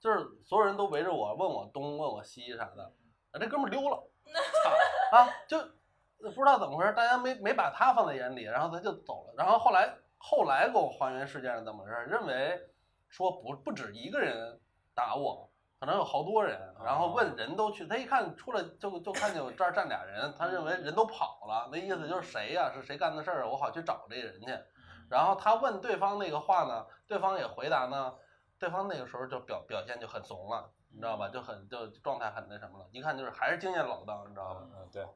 就是所有人都围着我问我东问我西啥的，啊这哥们儿溜了，啊就不知道怎么回事，大家没没把他放在眼里，然后他就走了。然后后来后来给我还原事件是怎么回事，认为说不不止一个人打我，可能有好多人，然后问人都去，他一看出来就就看见我这儿站俩人，他认为人都跑了，那意思就是谁呀、是谁干的事儿，我好去找这人去。然后他问对方那个话呢，对方也回答呢，对方那个时候就表表现就很怂了，你知道吧？就很就状态很那什么了，一看就是还是经验老道，你知道吧？嗯嗯，对，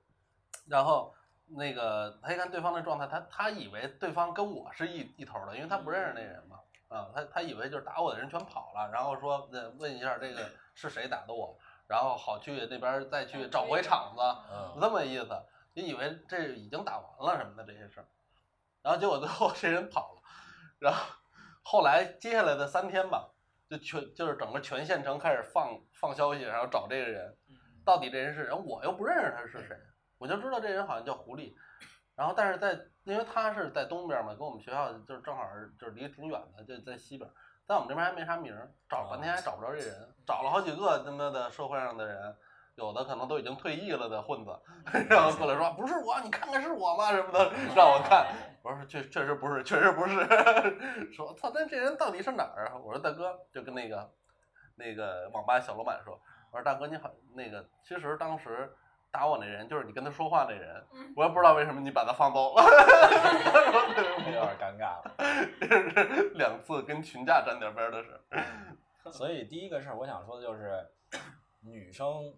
然后那个他一看对方的状态，他他以为对方跟我是一一头的，因为他不认识那人嘛，啊，他他以为就是打我的人全跑了，然后说那问一下这个 是谁打的我，然后好去那边再去找回场子，嗯这么意思，就以为这已经打完了什么的这些事儿，然后结果最后这人跑了，然后后来接下来的三天吧，就全就是整个全县城开始放放消息，然后找这个人，到底这人是人，我又不认识他是谁，我就知道这人好像叫狐狸，然后但是在因为他是在东边嘛，跟我们学校就是正好就是离得挺远的，就在西边，在我们这边还没啥名儿，找了半天还找不着这人，找了好几个他妈的社会上的人，有的可能都已经退役了的混子，然后过来说不是我，你看看是我吗？什么的，让我看，我说确确实不是，确实不是，说操，那这人到底是哪儿啊？我说大哥，就跟那个那个网吧小老板说，我说大哥你好，那个其实当时打我那人就是你跟他说话那人，我也不知道为什么你把他放走了，有点尴尬了。这是两次跟群架沾点边儿的事。所以第一个事儿，我想说的就是，女生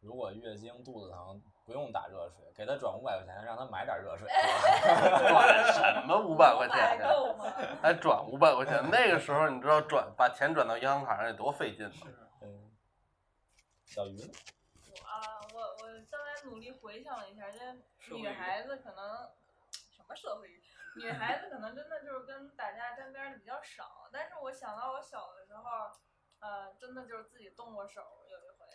如果月经肚子疼，不用打热水，给她转五百块钱，让她买点热水。转什么五百块钱？还转五百块钱？那个时候你知道转把钱转到银行卡上得多费劲吗？嗯，小鱼刚才努力回想了一下，这女孩子可能什么社会，女孩子可能真的就是跟打架沾边儿的比较少。但是我想到我小的时候，呃，真的就是自己动过手，有一回，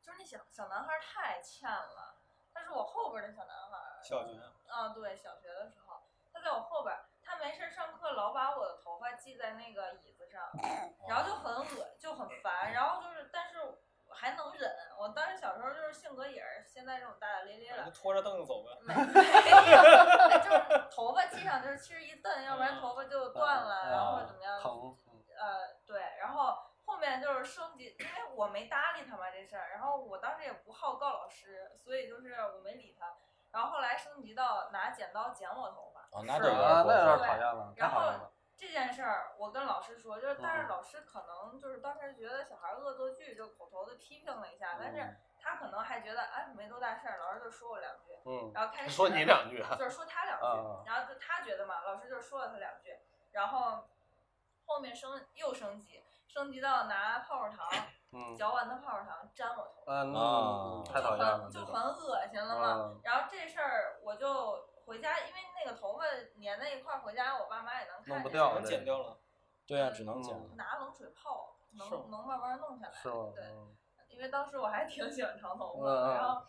就是那小小男孩儿太欠了，他是我后边儿的小男孩儿。小学啊，对，小学的时候，他在我后边儿，他没事儿上课老把我的头发系在那个椅子上，然后就很恶，就很烦，然后就是，但是还能忍。我当时小时候就是性格也是现在这种大大咧咧的，拖着凳子走呗。没没有，就是头发系上就是其实一蹬，要不然头发就断了，然后或者怎么样。疼，呃，对，然后后面就是升级，因为我没搭理他嘛这事儿，然后我当时也不好告老师，所以就是我没理他。然后后来升级到拿剪刀剪我头发，哦，那是啊，那有点过分点讨厌了，然后。这件事儿我跟老师说，就是但是嗯老师可能就是当时觉得小孩儿恶作剧，就口头的批评了一下，但是嗯。他可能还觉得哎没多大事儿，老师就说我两句，嗯，然后开始说你两句，就是说他两句，啊然后就他觉得嘛，老师就说了他两句，然后后面升又升级，升级到拿泡泡糖嗯，嚼完的泡泡糖粘我头发，嗯，啊太讨厌了，就很就很恶心了嘛。嗯。然后这事儿我就回家，因为那个头发粘在一块儿，回家我爸妈也能看见，弄不掉能剪掉了。对啊，只能剪嗯。拿冷水泡，能能慢慢弄下来。是吗？对，嗯因为当时我还挺喜欢长头发然后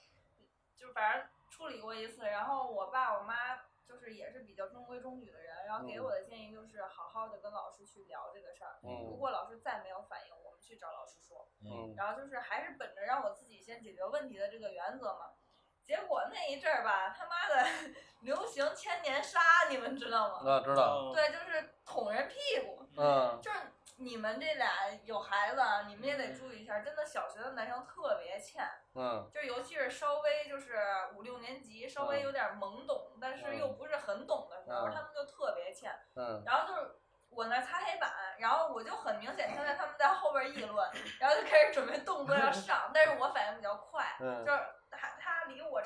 就反正处理过一次，然后我爸我妈就是也是比较中规中矩的人，然后给我的建议就是好好的跟老师去聊这个事儿，如嗯果老师再没有反应，我们去找老师说，嗯然后就是还是本着让我自己先解决问题的这个原则嘛。结果那一阵儿吧，他妈的流行千年杀，你们知道吗？啊，知道，对，就是捅人屁股，嗯。就是你们这俩有孩子啊，你们也得注意一下，真的小学的男生特别欠，嗯。就是尤其是稍微就是五六年级，稍微有点懵懂，但是又不是很懂的时候，嗯。他们就特别欠。嗯。然后就是我那擦黑板，然后我就很明显听见他们在后边议论，然后就开始准备动作要上，但是我反应比较快，嗯。就是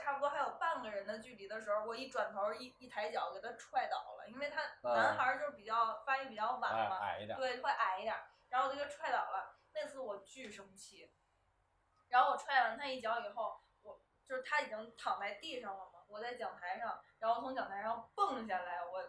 差不多还有半个人的距离的时候，我一转头一一抬脚给他踹倒了，因为他嗯男孩就是比较发育比较晚嘛，矮一点。对，会矮一点，然后我就给踹倒了。那次我巨生气，然后我踹完他一脚以后，我就是他已经躺在地上了嘛，我在讲台上，然后从讲台上蹦下来，我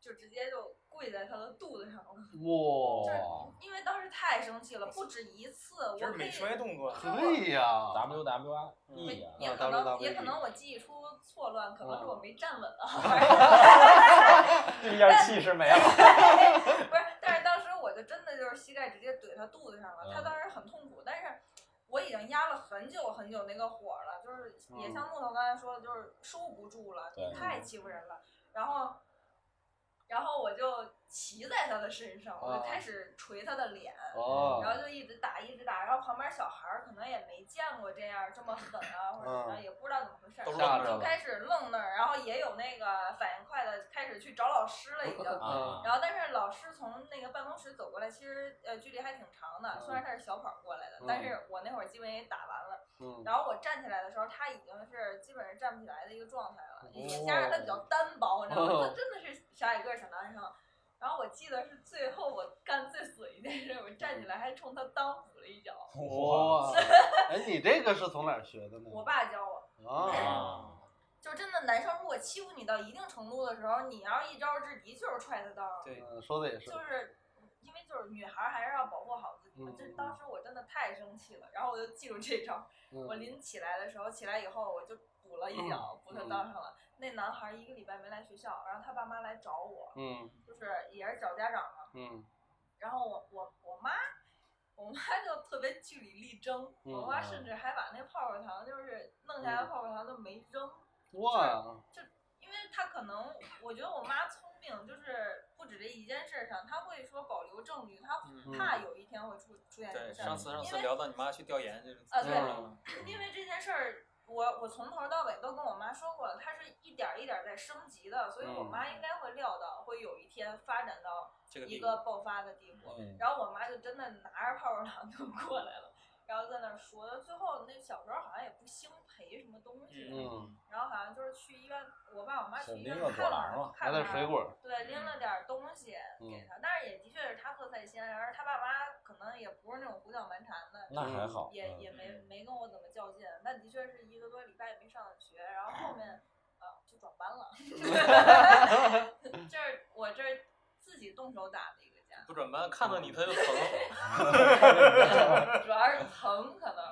就直接就跪在他的肚子上了，哇，因为当时太生气了，不止一次，我这是美可以。摔动作。对呀，W W E 呀，也啊可能，也可能我记忆出错乱，可能是我没站稳啊。这一下气势没了。不是，但是当时我就真的就是膝盖直接怼他肚子上了，他嗯当时很痛苦，但是我已经压了很久很久那个火了，就是也像木头刚才说的，就是收不住了，对你太欺负人了，然后。然后我就骑在他的身上，我就开始捶他的脸，哦，然后就一直打，一直打，然后旁边小孩儿可能也没见过这样这么狠啊，或者怎么样，也不知道怎么回事儿，就开始愣那儿，然后也有那个反应快的开始去找老师了已经。啊然后，但是老师从那个办公室走过来，其实呃距离还挺长的，虽然他是小跑过来的，但是我那会儿基本也打完了。嗯然后我站起来的时候，他已经是基本上站不起来的一个状态了，也加上他比较单薄，你知道吗？他真的是小矮个儿小男生。然后我记得是最后我干最损一件事，我站起来还冲他裆补了一脚，哇，哎，你这个是从哪儿学的呢？我爸教我。啊，啊，就真的男生如果欺负你到一定程度的时候，你要是一招制敌，就是踹他裆。对，嗯，说的也是，就是因为就是女孩儿还是要保护好自己嘛。嗯这当时我真的太生气了，然后我就记住这招。我嗯临起来的时候，起来以后我就补了一脚，补他裆上了。那男孩儿一个礼拜没来学校，然后他爸妈来找我，嗯就是也是找家长嘛。嗯然后我我我妈，我妈就特别据理力争，嗯我妈甚至还把那泡泡糖就是弄下来的泡泡糖都没扔。哇，因为他可能，我觉得我妈聪明，就是不止这一件事上，她会说保留证据，她嗯，怕有一天会出出现这对，个事儿上。次上次因为聊到你妈去调研这个啊对因为这件事儿，我我从头到尾都跟我妈说过了，它是一点儿一点儿在升级的，所以我嗯妈应该会料到会有一天发展到一个爆发的地步。嗯，然后我妈就真的拿着泡泡糖就过来了，然后在那儿说，最后那小时候好像也不兴赔什么东西，嗯，然后好像就是去医院，我爸我妈去医院是拎个看果篮嘛买看他点水果，对，拎了点儿东西给他，但是也的确是他喝菜鲜，而他爸妈可能也不是那种胡搅蛮缠的，那还好。也嗯也没没跟我怎么较劲，那的确是一个多礼拜没上学，然后后面啊就转班了，这是我这儿自己动手打的一个架，不转班看到你他就疼，主要是疼可能。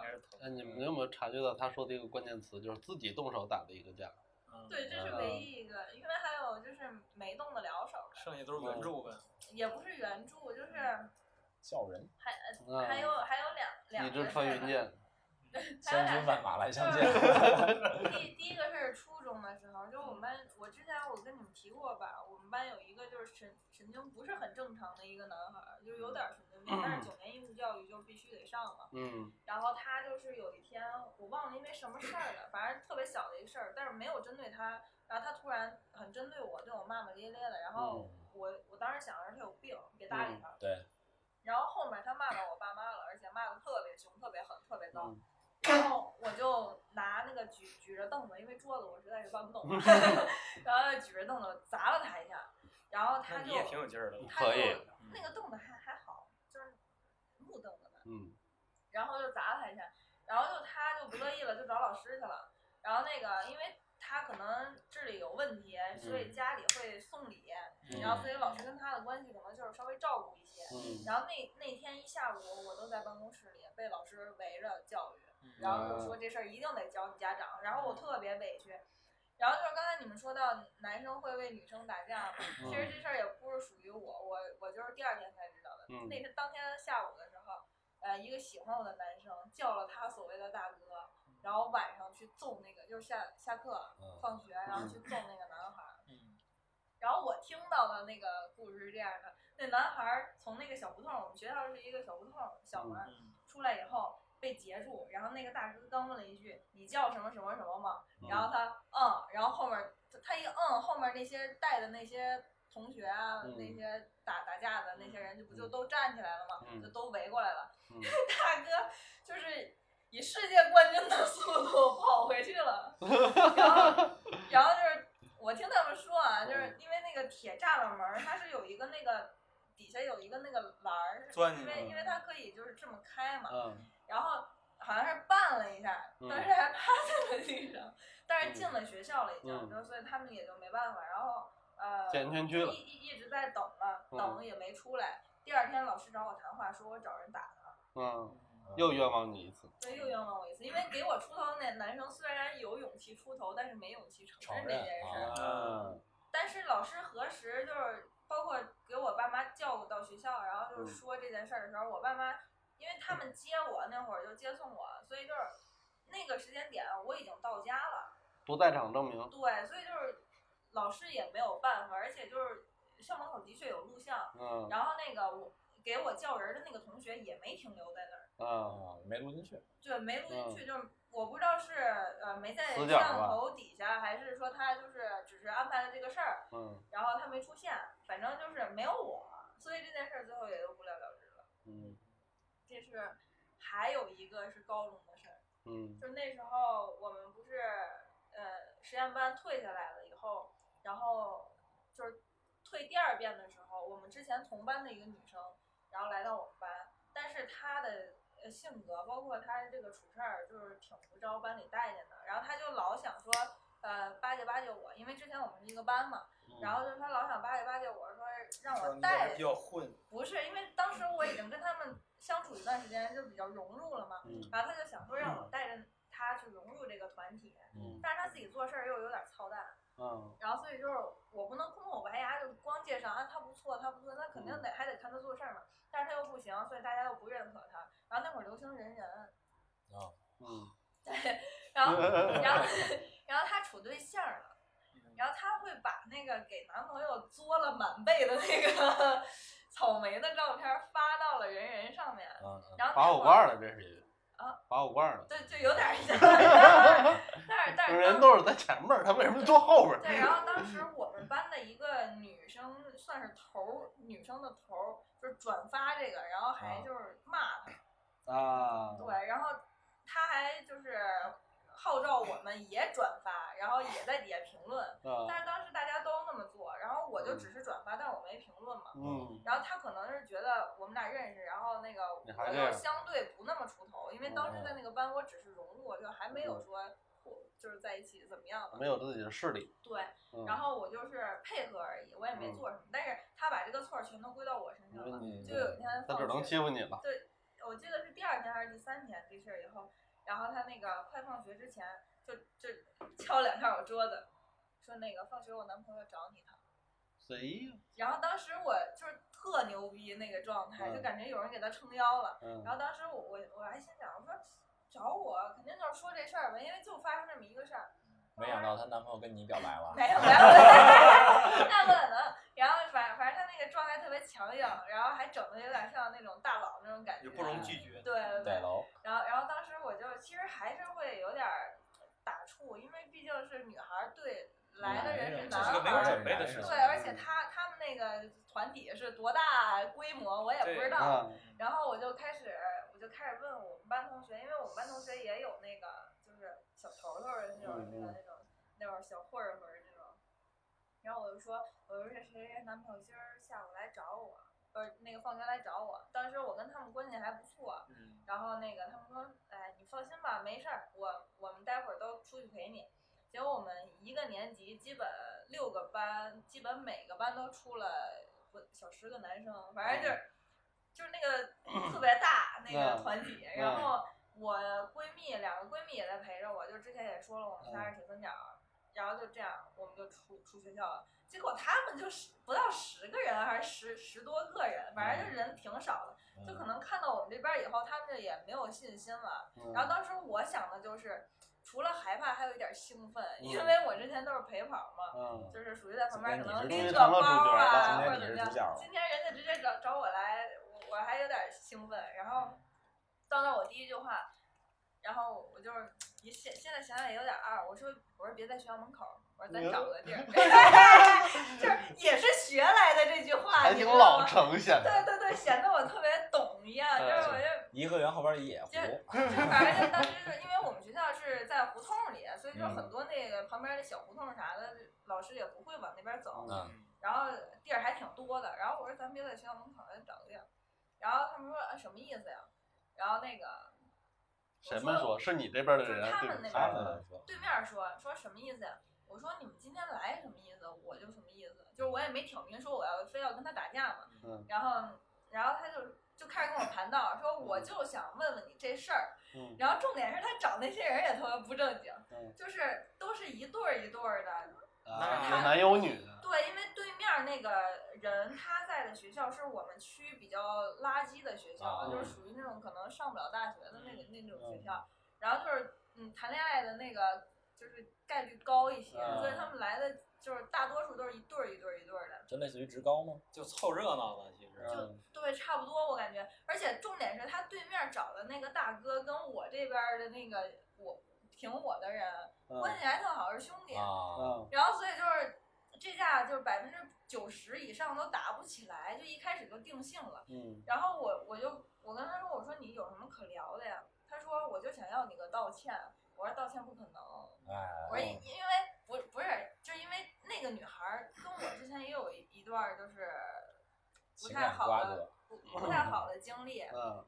哎，你们有没有察觉到他说的一个关键词，就是自己动手打的一个架？嗯，对，这是唯一一个，因为还有就是没动得了手，剩下都是援助呗。也不是援助，就是叫人，还嗯还有还有两两一直个事儿呢穿云箭，千军万马来相见。第第一个是初中的时候，就我们班，我之前我跟你们提过吧，我们班有一个就是神神经不是很正常的一个男孩儿，就是有点儿神经病，但是九年义务教育就必须得上了。嗯然后他就是有一天我忘了因为什么事儿了，反正特别小的一个事儿，但是没有针对他，然后他突然很针对我，对我骂骂咧咧的，然后我我当时想着他有病，别搭理他。对，然后后面他骂到我爸妈了，而且骂的特别凶、特别狠、特别高。嗯然后我就拿那个举举着凳子，因为桌子我实在是搬不动，然后举着凳子砸了他一下，然后他就那你也挺有劲儿的。他就可以那个凳子还还好，就是木凳子嘛，嗯然后就砸了他一下，然后就他就不乐意了，就找老师去了。然后那个因为他可能智力有问题，所以家里会送礼，然后所以老师跟他的关系可能就是稍微照顾一些。嗯然后那那天一下午我都在办公室里被老师围着教育，然后就说这事儿一定得教你家长，然后我特别委屈。然后就是刚才你们说到男生会为女生打架嘛，其实这事儿也不是属于我，我我就是第二天才知道的。嗯那天当天下午的时候，呃，一个喜欢我的男生叫了他所谓的大哥，然后晚上去揍那个，就是下下课嗯放学，然后去揍那个男孩儿。嗯然后我听到的那个故事是这样的：那男孩儿从那个小胡同，我们学校是一个小胡同小门出来以后被截住，然后那个大哥刚问了一句：“你叫什么什么什么吗？”嗯然后他嗯，然后后面他他一嗯，后面那些带的那些同学啊，嗯那些打打架的那些人就不就都站起来了吗？嗯就都围过来了。嗯 大哥就是以世界冠军的速度跑回去了，然后然后就是我听他们说啊，就是因为那个铁栅栏门，它是有一个那个底下有一个那个栏儿，因为因为它可以就是这么开嘛，嗯。然后好像是绊了一下，嗯当时还趴在了地上，但是进了学校了已经，嗯就所以他们也就没办法，然后呃建圈区了一一一直在等了，嗯等也没出来。第二天老师找我谈话，说我找人打他，嗯，又冤枉你一次。对又冤枉我一次，因为给我出头的那男生虽然有勇气出头，但是没勇气承认这件事儿。啊嗯但是老师核实就是包括给我爸妈叫到学校，然后就说这件事儿的时候，我爸妈因为他们接我那会儿就接送我，所以就是那个时间点我已经到家了，不在场证明。对，所以就是老师也没有办法，而且就是校门口的确有录像，嗯然后那个我给我叫人的那个同学也没停留在那儿，嗯啊，没录进去。对，没录进去，就是我不知道是呃没在摄像头底下，还是说他就是只是安排了这个事儿。嗯然后他没出现，反正就是没有我，所以这件事儿最后也就不了了之了。嗯这是还有一个是高中的事儿，嗯就那时候我们不是呃实验班退下来了以后，然后就是退第二遍的时候，我们之前同班的一个女生，然后来到我们班，但是她的呃性格，包括他这个处事儿，就是挺不招班里待见的，然后他就老想说。呃，巴结巴结我，因为之前我们是一个班嘛，嗯然后就是她老想巴结巴结我说让我带这比较混，不是，因为当时我已经跟他们相处一段时间，就比较融入了嘛。嗯然后他就想说让我带着他去融入这个团体，嗯但是他自己做事儿又有点操蛋，嗯然后所以就是我不能空口白牙就光介绍啊他不错他不错，那肯定得还得看他做事儿嘛。但是他又不行，所以大家又不认可他。然后那会儿流行人人，啊，嗯对，然后 然后然后他处对象了。然后他会把那个给男朋友作了满背的那个 草莓的照片发到了人人上面，嗯然后拔火那会儿罐的这是啊，拔火罐的。对，就有点像，但是但是当人都是在前面，他为什么坐后边儿？对，然后当时我们班的一个女生算是头儿，女生的头儿，就是转发这个，然后还啊就是骂他，啊，对，然后他还就是号召我们也转发，然后也在底下评论，啊，但是当时大家都那么做，然后我就只是转发，但是我没评论嘛。嗯然后他可能是觉得我们俩认识，然后那个我你还这样又相对不那么出头，因为当时在那个班我只是融入，就还没有说我就是在一起怎么样的。没有自己的势力。对，嗯然后我就是配合而已，我也没做什么。但是他把这个错全都归到我身上了。嗯就有一天他只能放学，欺负你了。我记得是第二天还是第三天这事儿以后，然后他那个快放学之前就就敲两下我桌子，说那个放学我男朋友找你呢。谁呀？然后当时我就是特牛逼那个状态，就嗯感觉有人给他撑腰了。嗯然后当时我我我还心想，我说找我肯定就是说这事儿吧，因为就发生这么一个事儿。没想到她男朋友跟你表白了。没 有没有，那不可能。然后反反正她那个状态特别强硬，然后还整的有点像那种大佬那种感觉。也不容拒绝。对对然后然后当时我就其实还是会有点儿打怵，因为毕竟是女孩儿对来的人是这男是个没有孩儿。准备的事情。对，而且他他们那个团体是多大规模，我也不知道。嗯然后我就开始，我就开始问我们班同学，因为我们班同学也有那个就是小头头儿的那种那个那种那种小混混儿那种。然后我就说，我说这谁谁男朋友今儿下午来找我，不是那个放学来找我。当时我跟他们关系还不错，嗯，然后那个他们说，哎，你放心吧，没事儿，我我们待会儿都出去陪你。结果我们一个年级基本六个班，基本每个班都出了不小十个男生，反正就是就是那个特别大那个嗯团体。嗯然后我闺蜜两个闺蜜也在陪着我，就之前也说了，我们仨是铁三角儿。然后就这样，我们就出出学校了。结果他们就是不到十个人，还是十十多个人，反正就人挺少的。就可能看到我们这边儿以后，他们就也没有信心了。嗯然后当时我想的就是，除了害怕，还有一点兴奋，因嗯为我之前都是陪跑嘛，嗯就是属于在旁边可能拎个包啊，或者怎么样。今天人家直接找找我来，我我还有点兴奋。然后到那我第一句话，然后我就是一现现在想想也有点二，我说我说别在学校门口，我说咱找个地儿，就是也是学来的这句话，还挺你知道老吗？成显得。对对对，显得我特别懂一样，就是我就。颐和园后边的野湖就，就反正就当时是因为我们学校是在胡同里，所以就嗯很多那个旁边的小胡同啥的，老师也不会往那边走。嗯然后地儿还挺多的，然后我说咱别在学校门口，咱找个地儿。然后他们说啊什么意思呀？然后那个谁们说是你这边的人？就是他们那边对面说说什么意思呀？我说你们今天来什么意思？我就什么意思，就是我也没挑明说我要非要跟他打架嘛。嗯然后然后他就就开始跟我盘道，说我就想问问你这事儿。嗯然后重点是他找那些人也特别不正经，嗯就是都是一对儿一对儿的。啊，有男有女的。对，因为对面那个人他在的学校是我们区比较垃圾的学校，啊就是属于那种可能上不了大学的那个那种学嗯校。然后就是嗯，谈恋爱的那个就是概率高一些，嗯所以他们来的就是大多数都是一对儿一对儿一对儿的。就类似于职高吗？就凑热闹的，其实。就对，差不多我感觉，而且重点是他对面找的那个大哥跟我这边的那个我挺我的人关嗯系还特好，是兄弟。啊，嗯然后所以就是这架就是百分之九十以上都打不起来，就一开始就定性了。嗯然后我我就我跟他说，我说你有什么可聊的呀？他说我就想要你个道歉。我说道歉不可能。哎，我说因因为不不是，就是因为那个女孩儿跟我之前也有一一段儿就是不情太好瓜葛的，不不太好的经历。嗯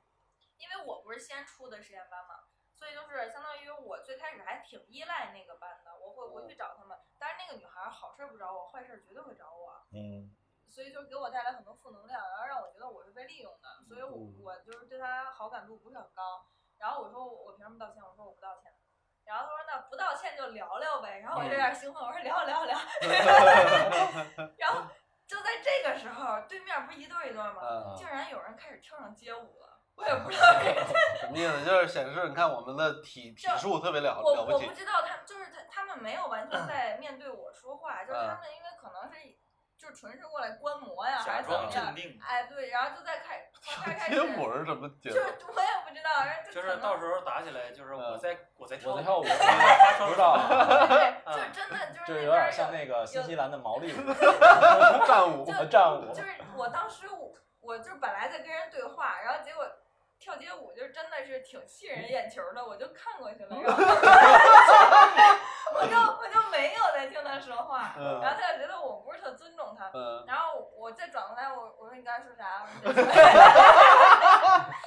因为我不是先出的实验班嘛，所以就是相当于我最开始还挺依赖那个班的，我会回去找他们。但是那个女孩好事儿不找我，坏事儿绝对会找我，嗯，所以就给我带来很多负能量，然后让我觉得我是被利用的，所以我嗯我就是对她好感度不是很高。然后我说我我凭什么道歉？我说我不道歉。然后他说那不道歉就聊聊呗。然后我就有点兴奋，我说聊聊聊。然后就在这个时候，对面不是一对一对吗？嗯，竟然有人开始跳上街舞了，我也不知道是什 么意思？就是显示你看我们的体体术特别了我了不起我不。知道他就是他他们没有完全在面对我说话，就是他们因为可能是就纯是过来观摩呀，还假是怎么样装镇？定，哎，对，然后就在开开 始，街舞是什么节就奏？是我也不知道，然后就可能是到时候打起来，就是我嗯在我在跳我在跳舞，不知道，就真的就是就是那边儿有点像那个新西兰的毛利舞战舞。就战舞就，是我当时我我就本来在跟人对话，然后结果跳街舞就真的是挺吸引人眼球的，我就看过去了，然后 我就我就没有在听他说话，嗯然后他就觉得我不是特尊重他，嗯然后我再转过来，我我说你刚才说啥？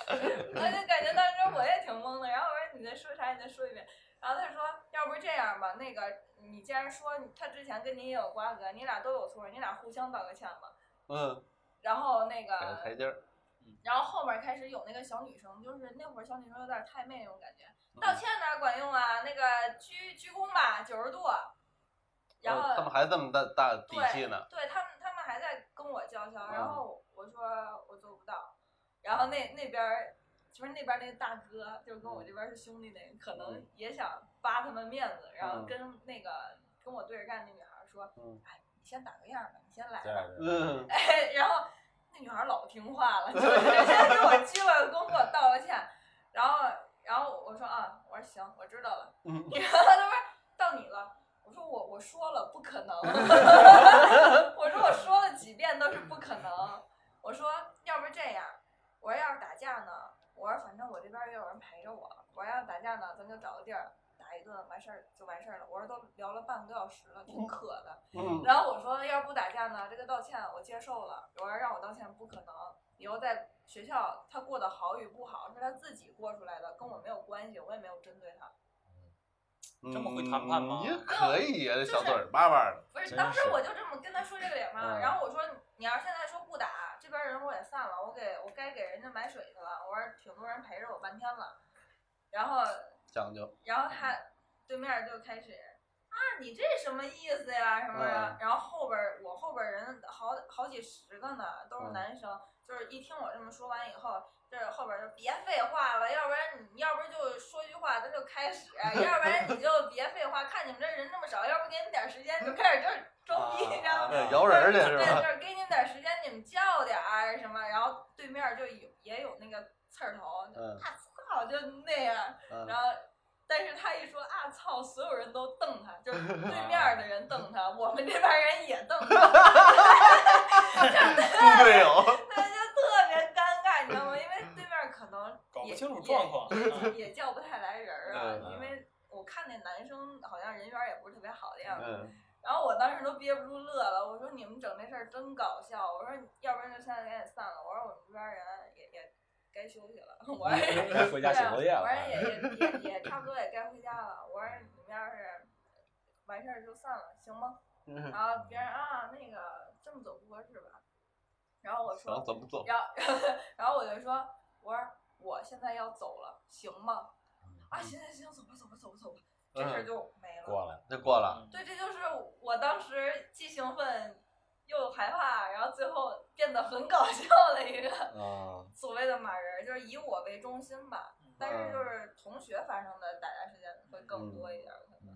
我就感觉当时我也挺懵的，然后我说你再说啥？你再说一遍。然后他说，要不这样吧，那个你既然说他之前跟你也有瓜葛，你俩都有错，你俩互相道个歉吧。嗯，然后那个，台阶儿。然后后面开始有那个小女生，就是那会儿小女生有点太妹那种感觉，道歉哪管用啊？那个鞠鞠躬吧，九十度。然后哦他们还这么大大底气呢。对他们，他们还在跟我叫嚣，嗯。然后我说我做不到，然后那那边儿就是那边那个大哥，就是跟我这边是兄弟那个，可能嗯。也想扒他们面子，然后嗯。跟那个跟我对着干那女孩说，嗯哎，你先打个样儿吧，你先来吧，对嗯哎，然后那女孩儿老听话了，就是直接给我鞠了个躬，给我道了歉，然后然后我说啊，我说行，我知道了。嗯。然后他说到你了，我说我我说了不可能，我说我说了几遍都是不可能，我说要不这样，我说要是打架呢，我说反正我这边也有人陪着我，我说要是打架呢，咱就找个地儿打一顿完事儿就完事儿了，我说都聊了半个多小时了，挺渴的，嗯然后我说要是不打架呢，这个道歉我接受了，我说让我道歉不可能，以后在学校他过得好与不好是他自己过出来的，跟我没有关系，我也没有针对他。这么会谈判吗嗯也可以呀，这小嘴儿巴巴的。不是，当时我就这么跟他说这个理儿嘛，嗯然后我说你要现在说不打，这边人我也散了，我给我该给人家买水去了，我说挺多人陪着我半天了，然后讲究。然后他对面就开始啊你这什么意思呀什么的嗯，然后后边儿我后边人好好几十个呢，都是嗯男生，就是一听我这么说完以后。这后边就别废话了，要不然你要不然就说句话，咱就开始；要不然你就别废话，看你们这人这么少，要不给你们点时间，就开始这 装逼，你知道吗？啊摇人儿去是对，就是给你们点时间，你们叫点儿什么，然后对面就有也有那个刺儿头，就嗯啊操，就那样，嗯然后。但是他一说啊操，所有人都瞪他，就是对面的人瞪他，我们这边人也瞪他 猪队友。那，就特别尴尬，你知道吗？因为对面儿可能也搞不清楚状况。也叫不太来人儿啊，嗯因为我看那男生好像人缘儿也不是特别好的样子。嗯然后我当时都憋不住乐了，我说你们整这事儿真搞笑，我说要不然就现在赶紧散了，我说我们这边人该休息了，我说该回家写作业 对啊了我说也也也也差不多也该回家了，我说你们要是完事儿就散了，行吗？嗯，然后别人啊那个这么走不合适吧，然后我说想怎么走？然后，然后我就说，我说我现在要走了，行吗？啊，行行行，走吧走吧走吧走吧，这事儿嗯，就没了。过了，就过了。对，这就是我当时既兴奋又害怕，然后最后变得很搞笑的一个嗯，所谓的马人，就是以我为中心吧。但是嗯就是同学发生的打架事件会更多一点儿，可能。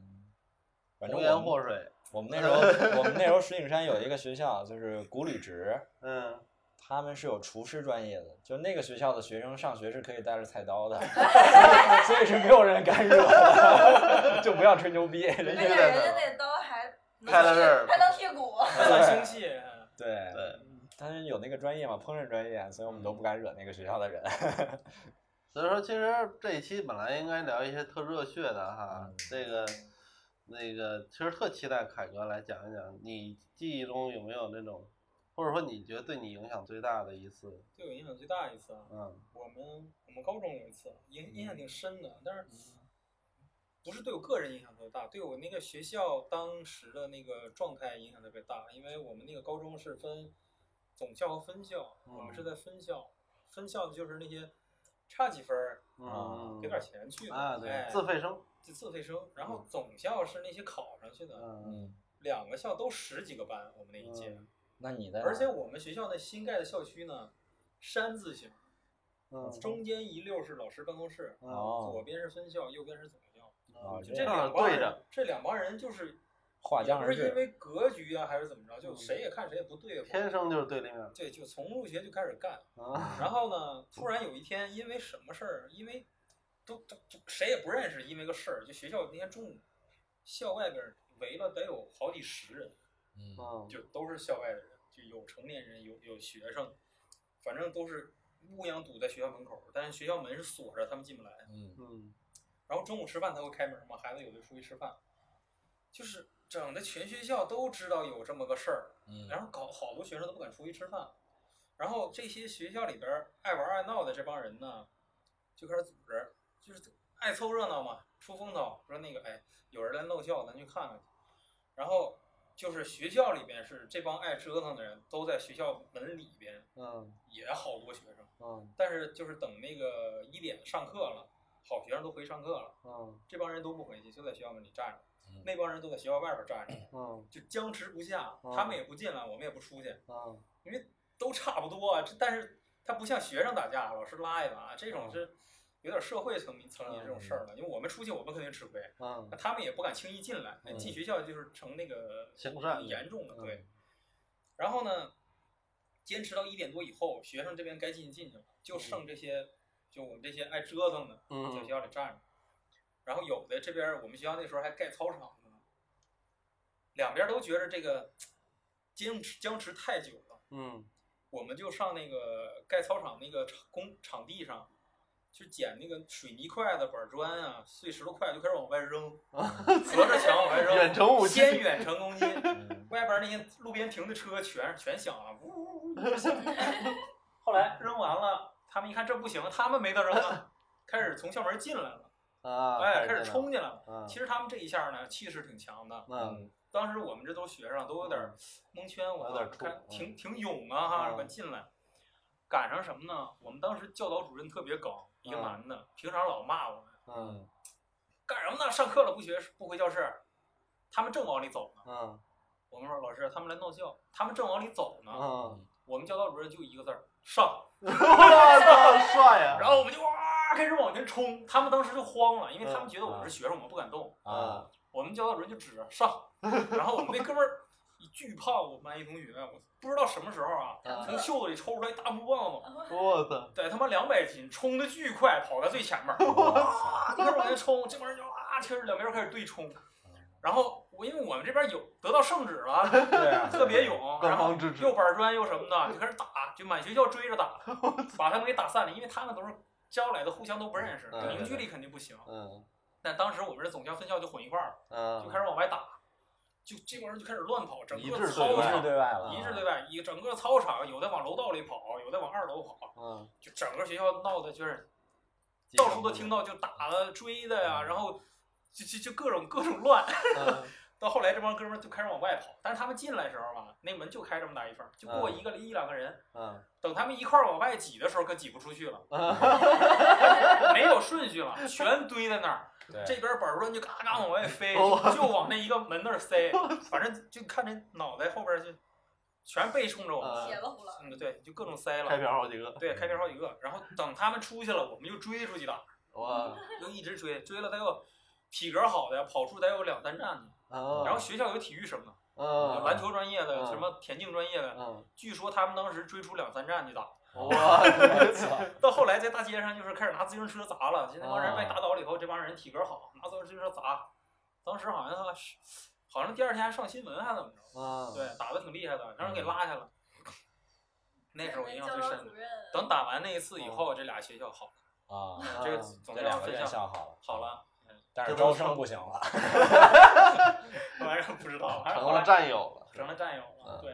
反正我们祸水。我们那时候我们那时候石景山有一个学校就是古吕职，嗯，他们是有厨师专业的，就那个学校的学生上学是可以带着菜刀的，所以是没有人敢惹的，就不要吹牛逼，人家且人家那刀还能开到这儿剔还能剔骨。算星系，嗯对对，但是有那个专业嘛，烹饪专业，所以我们都不敢惹那个学校的人。所以说，其实这一期本来应该聊一些特热血的哈，嗯这个那个，其实特期待凯哥来讲一讲，你记忆中有没有那种，或者说你觉得对你影响最大的一次，对我影响最大一次啊。嗯我们我们高中有一次影印象挺深的，但是不是对我个人影响特别大，对我那个学校当时的那个状态影响特别大，因为我们那个高中是分总校和分校，我们是在分校，分校的就是那些差几分儿嗯，给点钱去的，啊，对，哎，自费生，自自费生，然后总校是那些考上去的，两个校都十几个班，我们那一届，嗯那你在？而且我们学校那新盖的校区呢，山字形，嗯中间一溜是老师办公室，左边是分校，右边是总校。啊，就这两帮人对着，这两帮人就是。不是因为格局啊，还是怎么着，就嗯谁也看谁也不对付。天生就是对立面，对，就从入学就开始干，啊，然后呢，突然有一天，因为什么事儿？因为都都都谁也不认识，因为个事儿，就学校那天中午，校外边儿围了得有好几十人，嗯嗯就都是校外的人，就有成年人，有有学生，反正都是乌泱堵在学校门口，但是学校门是锁着，他们进不来。嗯嗯然后中午吃饭他会开门嘛，孩子有的出去吃饭，就是整的全学校都知道有这么个事儿，嗯。然后搞好多学生都不敢出去吃饭，然后这些学校里边儿爱玩爱闹的这帮人呢，就开始组织，就是爱凑热闹嘛，出风头，说那个哎有人来闹校，咱去看看去，然后就是学校里边是这帮爱折腾的人都在学校门里边，嗯。也好多学生，嗯。但是就是等那个一点上课了，好学生都回上课了，嗯这帮人都不回去，就在学校门里站着嗯，那帮人都在学校外边站着，嗯就僵持不下，嗯他们也不进来，我们也不出去，嗯都差不多啊。这但是他不像学生打架，老师拉一把，这种是有点社会层面层面这种事儿了。因为我们出去，我们肯定吃亏，他们也不敢轻易进来，嗯进学校就是成那个很严重的，嗯对。然后呢，坚持到一点多以后，学生这边该进进去了，就剩这些，就我们这些爱折腾的，在学嗯校里站着。然后有的这边我们学校那时候还盖操场呢，两边都觉着这个 僵持僵持太久了，嗯我们就上那个盖操场那个场工场地上，去捡那个水泥块子、板砖啊、碎石头块，就开始往外扔，隔着墙往外扔，远程武器先远程攻击。嗯外边那些路边停的车全全响了，呜呜呜呜响。后来扔完了，他们一看这不行，他们没得扔了，开始从校门进来了，啊，哎，开始冲进来了。嗯其实他们这一下呢，气势挺强的。嗯当时我们这都学生，都有点蒙圈，我有点怵看嗯挺挺勇啊哈，进来。赶上什么呢？我们当时教导主任特别梗，一个嗯男的，平常老骂我们，嗯干什么呢？上课了不学不回教室，他们正往里走呢。嗯我们说老师，他们来闹校，他们正往里走呢。嗯，我们教导主任就一个字儿上，我操，帅呀！然后我们就哇开始往前冲，他们当时就慌了，因为他们觉得我们是学生，我们不敢动。啊，我们教导主任就指着上，然后我们那哥们儿巨胖，我们班一同学，我不知道什么时候啊，嗯从袖子里抽出来一大木棒子，我操，得他妈两百斤，冲的巨快，跑在最前面。儿，我操，啊，一边往前冲，这帮人就啊，开始两边开始对冲。然后我因为我们这边有得到圣旨了，对啊，特别勇，然后又板砖又什么的，就开始打，就满学校追着打，把他们给打散了，因为他们都是教来的，互相都不认识，嗯凝聚力肯定不行。嗯。但当时我们这总校分校就混一块儿，嗯，就开始往外打，就这帮人就开始乱跑，整一个致对操场一致对外了，一致对外，一整个操场有的往楼道里跑，有的往二楼跑，嗯。就整个学校闹的就是到处都听到就打的追的呀，然后就就就各种各种乱。嗯 到后来这帮哥们儿就开始往外跑，但是他们进来的时候吧，那门就开这么大一缝儿，就过一个一两个人。嗯等他们一块儿往外挤的时候，可挤不出去了，嗯没有顺序了，全堆在那儿。对，这边板砖就嘎嘎往外飞，哦就就往那一个门那儿塞，反正就看着脑袋后边就全背冲着我们。嗯铁了呼了。嗯，对，就各种塞了开了。瓢好几个，对，开瓢好几个，然后等他们出去了，我们就追出去打，哇，就一直追，追了得有体格好的，跑出得有两三站呢。嗯然后学校有体育生啊，嗯篮球专业的，嗯什么田径专业的，嗯，据说他们当时追出两三站去打。哇，我操，到后来在大街上就是开始拿自行车砸了，就那帮人啊被打倒了以后，这帮人体格好，拿自行车砸。当时好像是，好像第二天还上新闻还怎么着？嗯，对，打的挺厉害的，让人给拉下了。那时候我印象最深教导主。任等打完那一次以后，这俩学校好了，啊，这个嗯总这两个院校分校校好了，好，了。但是招生不行了，这玩意儿不知道，成了战友了。成了战友了。嗯对，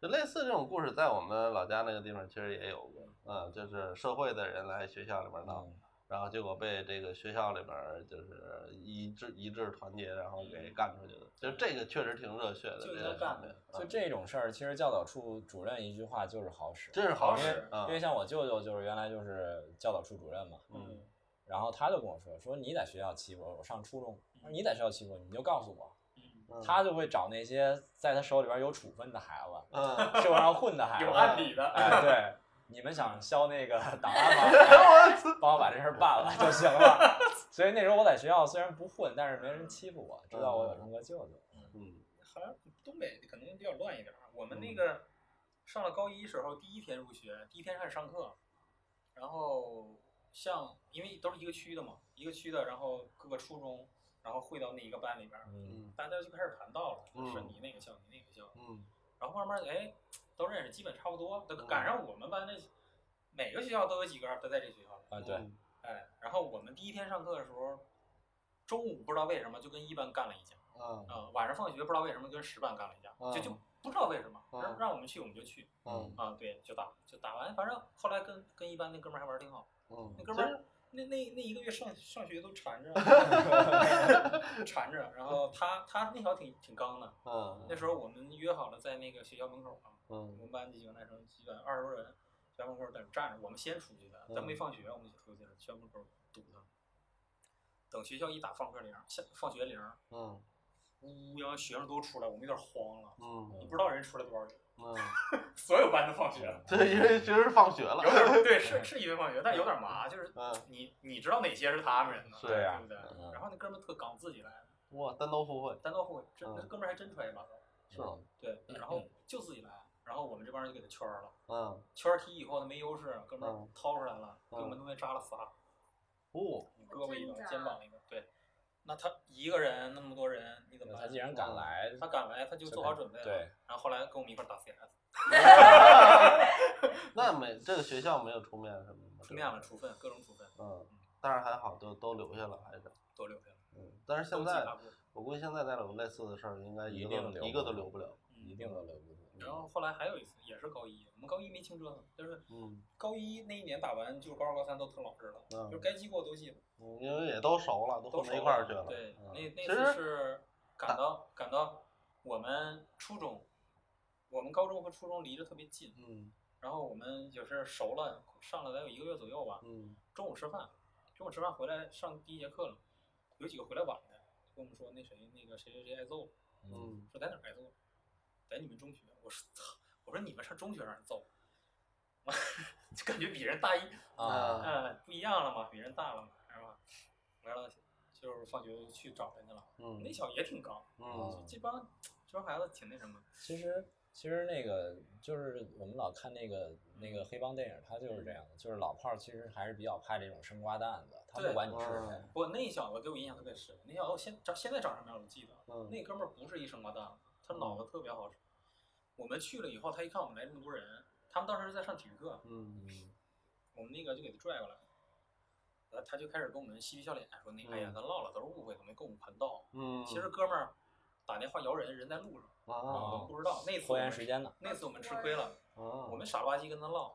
就类似这种故事，在我们老家那个地方其实也有过，嗯，就是社会的人来学校里边闹，嗯然后结果被这个学校里边就是一致一致团结，然后给干出去的。就这个确实挺热血的，就应这该干的就嗯这种事儿，其实教导处主任一句话就是好使，真是好好使使，啊因为像我舅舅就是原来就是教导处主任嘛，嗯然后他就跟我说说你在学校欺负我，我上初中，说你在学校欺负我，你就告诉我，他就会找那些在他手里边有处分的孩子，嗯，社会上混的孩子，有案底的。哎，对，你们想消那个档案吗？哎帮我把这事儿办了就行了。所以那时候我在学校虽然不混，但是没人欺负我，知道我有这么个舅舅。嗯好像东北可能比较乱一点儿。我们嗯那个上了高一时候，第一天入学，第一天开始上课，然后像因为都是一个区的嘛，一个区的，然后各个初中，然后汇到那一个班里边儿，大家就开始谈到了，嗯是你那个校，你那个校，嗯然后慢慢哎都认识，基本差不多。赶上我们班那每个学校都有几个都在这学校里，啊，对，嗯哎，然后我们第一天上课的时候，中午不知道为什么就跟一班干了一架。嗯啊、晚上放学不知道为什么跟十班干了一架，就就嗯不知道为什么，嗯让让我们去我们就去，嗯啊，对，就打就打完，反正后来跟跟一班那哥们儿还玩儿挺好，嗯，那哥们儿那那那一个月上上学都缠着，缠着，然后他他那条挺挺刚的，嗯那时候我们约好了在那个学校门口啊，我嗯们班几个男生基本二十多人，学校门口在那站着，我们先出去的，咱没放学我们就出去了，学校门口堵他，等学校一打放课铃，下放学铃，嗯呜呀，学生都出来，我们有点慌了，嗯你不知道人出来多少人，嗯，所有班都放学了，对，因为其实是放学了。有。点对，是是因为放学，但有点麻，就是嗯，你你知道哪些是他们人呢？对呀。对不对？嗯。然后那哥们特刚，自己来的，哇，单刀赴会，单刀赴会，真哥们还真穿一把刀，是吗？对，然后就自己来，然后我们这帮人就给他圈了，嗯，圈儿踢以后他没优势，哥们掏出来了，给我嗯们东西扎了仨，哦，胳膊一个肩膀一个，对，那他一个人那么多人，你怎么办？他既然敢来，他敢来，他就做好准备了。对，然后后来跟我们一块儿打 CS，那没这个学校没有出面什么的吗？出面了，处分，各种处分嗯，但是还好，都都留下了，还是。都留下了。嗯，但是现在我估计现在再有类似的事儿，应该一定留一个都留不了。一定都留不住。然后后来还有一次，也是高一，我们高一没轻折腾，就是嗯高一那一年打完，就是高二高三都特老实了，嗯就是该记过都记了，嗯，因为也都熟了，都混到一块儿去了。对，嗯那那次是赶到赶到我们初中，我们高中和初中离着特别近，嗯然后我们就是熟了，上了得有一个月左右吧。嗯中午吃饭，中午吃饭回来上第一节课了，有几个回来晚的，跟我们说那谁那个谁谁谁挨揍了，说在哪儿挨揍了？在你们中学。我说操，我说你们上中学让人揍，就感觉比人大一，啊，呃，不一样了嘛，比人大了嘛，是吧？完了就是放学去找人去了，嗯那小子也挺高，嗯这帮这帮孩子挺那什么，其实其实那个就是我们老看那个那个黑帮电影，他就是这样的，就是老炮儿其实还是比较怕这种生瓜蛋子，他不管你是谁嗯。不，那小子给我印象特别深。那小子现长现在长什么样我记得，嗯那哥们儿不是一生瓜蛋，他脑子特别好使。我们去了以后，他一看我们来这么多人，他们当时是在上体育课，嗯我们那个就给他拽过来了，呃，他就开始跟我们嬉皮笑脸说那个，哎呀，嗯咱唠了都是误会，怎么跟我们盘道。嗯，其实哥们儿打电话摇人，人在路上，我啊们不知道。那次拖延时间呢，那次我们吃亏了，啊，我们傻了吧唧跟他唠，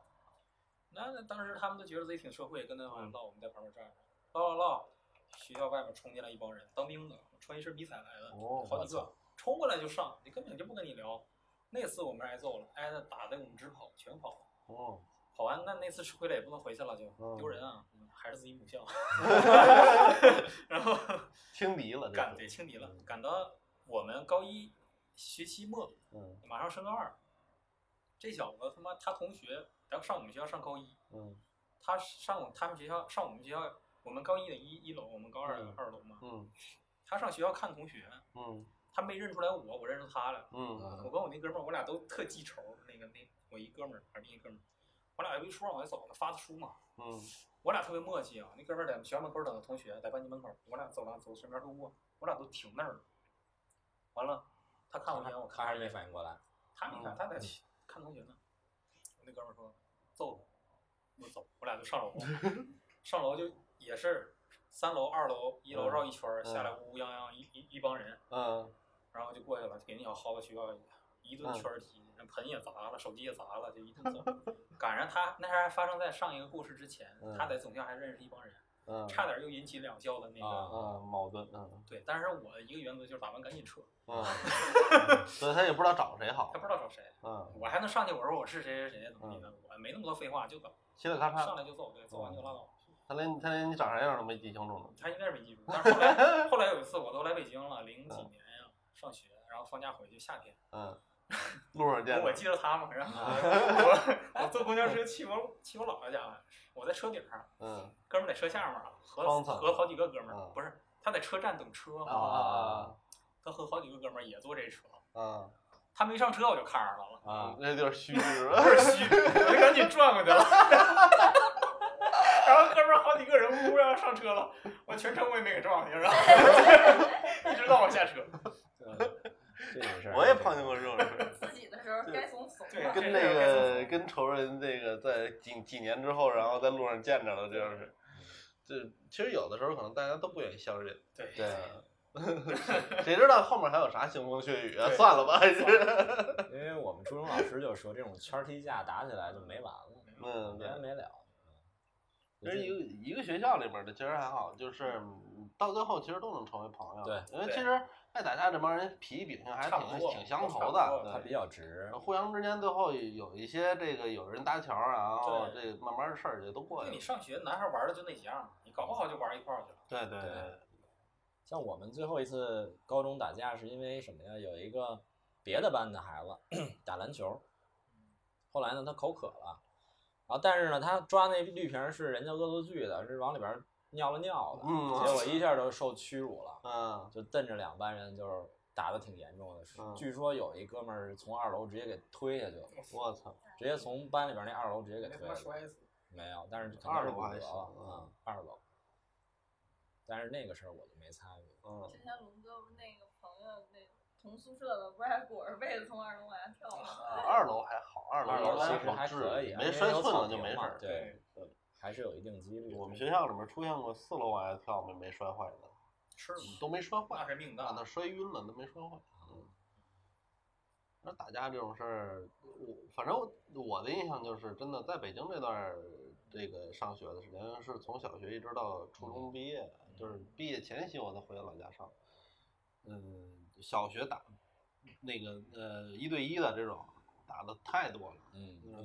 那那当时他们都觉得自己挺社会，跟他往嗯唠，我们在旁边站着，唠唠唠，学校外面冲进来一帮人，当兵的，穿一身迷彩来的，哦好几个，冲过来就上，你根本就不跟你聊。那次我们挨揍了，挨的打的我们直跑，全跑了。哦，跑完那那次吃亏了也不能回去了，就嗯丢人啊，嗯还是自己母校。然后 轻敌了，这赶是得轻敌了，赶到我们高一学期末，嗯马上升高二，这小子他妈他同学要上我们学校上高一，嗯他上他们学校上我们学校，我们高一的一一楼，我们高二的嗯二楼嘛。嗯他上学校看同学，嗯他没认出来我，我认出他了。嗯我跟我那哥们儿，我俩都特记仇。那个那我一哥们儿，还是另一哥们儿，我俩有一说往外走呢，发的书嘛。嗯我俩特别默契啊，那哥们儿在学校门口等着同学，在班级门口，我俩走廊走身边路过，我俩都停那儿了。完了，他看我一眼，我他还是没反应过来。他没看，他在看同学呢。我那哥们儿说揍他，我走，我俩就上楼，上楼就也是三楼、二楼、一楼绕一圈儿，下来乌乌泱泱一一一帮人，嗯。然后就过去了，给那小耗子学校，一顿圈儿踢，那盆也砸了，手机也砸了，就一顿揍。赶上他那还发生在上一个故事之前，嗯。他在总校还认识一帮人，嗯，差点又引起两校的那个。矛盾，嗯。对，但是我一个原则就是打完赶紧撤，嗯，所以他也不知道找谁好他，不知道找谁，嗯，我还能上去我说我是谁谁谁怎么地的，我没那么多废话，就走嘁哩咔嚓，上来就揍，对，揍完就拉倒。他连他连你长啥样都没记清楚呢，他应该是没记住，但是后来 后来有一次我都来北京了，零几年呀，上学，然后放假回去，夏天，嗯，路上见我，记得他嘛，然后我我坐公交车去我去我姥姥家了，我在车顶上，嗯。哥们在车下面儿和和好几个哥们儿嗯，不是他在车站等车啊嘛，啊他和好几个哥们儿也坐这车，啊他没上车我就看着他了。啊，那有点虚是吧？倍儿虚，我就赶紧转过去了。然后哥们儿好几个人呜呜要上车了，我全程我也没给撞上，然后 一直到我下车。这种事儿我也碰见过这种事。自己的时候该怂怂对了。跟那个跟仇人这个在几几年之后，然后在路上见着了，这样是，这其实有的时候可能大家都不愿意相认，对对，谁知道后面还有啥腥风血雨啊？算了吧，还是，因为我们初中老师就说，这种圈踢架打起来就没完了，嗯，没。完没了。其实一个一个学校里边的其实还好，就是嗯到最后其实都能成为朋友。对，因为其实爱打架这帮人脾气秉性还挺挺相投的他比较直，互相之间最后有一些这个有人搭桥，然后这慢慢的事儿也都过去了因为你。上学男孩玩的就那几样，你搞不好就玩一块儿去了。对对对对，像我们最后一次高中打架是因为什么呀？有一个别的班的孩子 打篮球，后来呢他口渴了，然后但是呢他抓那绿瓶儿是人家恶作剧的，是往里边尿了尿的，嗯结果一下就受屈辱了，嗯，就瞪着两班人就是打的挺严重的，嗯据说有一哥们儿从二楼直接给推下去了，我操，直接从班里边那二楼直接给推下去了。摔死。没有，但是肯定二楼还是骨折了嗯啊，二楼。但是那个事儿我就没参与。嗯，之前龙哥那个朋友那同宿舍的，不是还裹着被子从二楼往下跳吗？啊二楼还好，二楼其实还没摔寸因为有草了就没事儿。对对，还是有一定几率。我们学校里面出现过四楼往下跳没没摔坏的，是？都没摔坏那，是命大那。摔晕了都没摔坏。嗯，那打架这种事儿，我反正我的印象就是，真的在北京这段儿这个上学的时间，是从小学一直到初中毕业，就是毕业前夕我才回老家上。嗯，小学打那个呃一对一的这种打的太多了。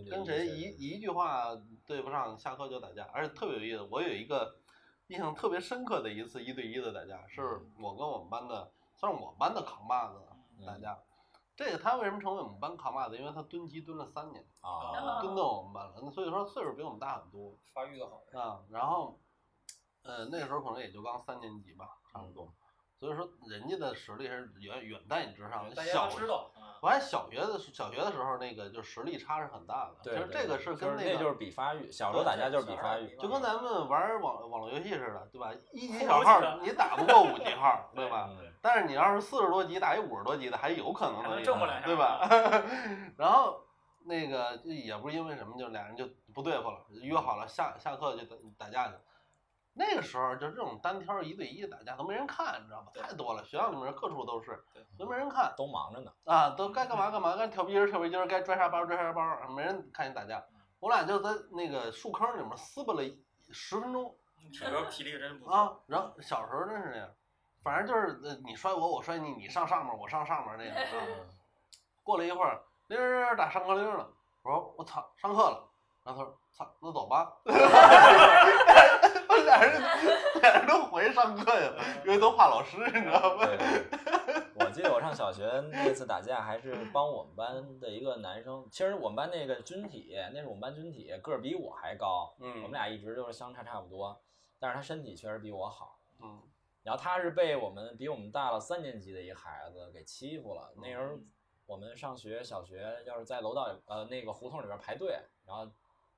跟谁一一句话对不上，下课就打架，而且特别有意思。我有一个印象特别深刻的一次一对一的打架，是我跟我们班的，算是我们班的扛把子打架。这个他为什么成为我们班扛把子？因为他蹲级蹲了三年，啊，蹲到我们班了，那所以说岁数比我们大很多发育的好。啊。然后，呃，那个时候可能也就刚三年级吧，差不多。所以说人家的实力是远远在你之上的。大家小都知道啊。我还小学的小学的时候，那个就实力差是很大的。对，其实这个是跟那个就是那就是比发育，小时候打架就是比发育，就跟咱们玩网网络游戏似的，对吧？一级小号你打不过五级号，对吧？嗯但是你要是四十多级打一五十多级的，还有可能能能赢挣回来对吧？然后那个也不是因为什么，就俩人就不对付了，约好了下下课就打打架去。那个时候就这种单挑一对一打架都没人看，你知道吧？太多了，学校里面各处都是，对都没人看都忙着呢。啊，都该干嘛干嘛，该跳皮筋跳皮筋，该拽沙包拽沙包，没人看你打架。我俩就在那个树坑里面撕巴了一十分钟。体格体力真不错。啊，然后小时候真是那样，反正就是呃你摔我，我摔你，你上上面，我上上面那样啊。过了一会儿，铃儿儿打上课铃了，我说我操，上课了。然后他说操，那走吧。俩人俩人都回去上课去了，因为都怕老师，你知道吗？对，我记得我上小学那次打架，还是帮我们班的一个男生。其实我们班那个军体，那是我们班军体，个儿比我还高，我们嗯俩一直就是相差差不多，但是他身体确实比我好。嗯然后他是被我们比我们大了三年级的一个孩子给欺负了。那时候我们上学小学，要是在楼道里呃那个胡同里边排队，然后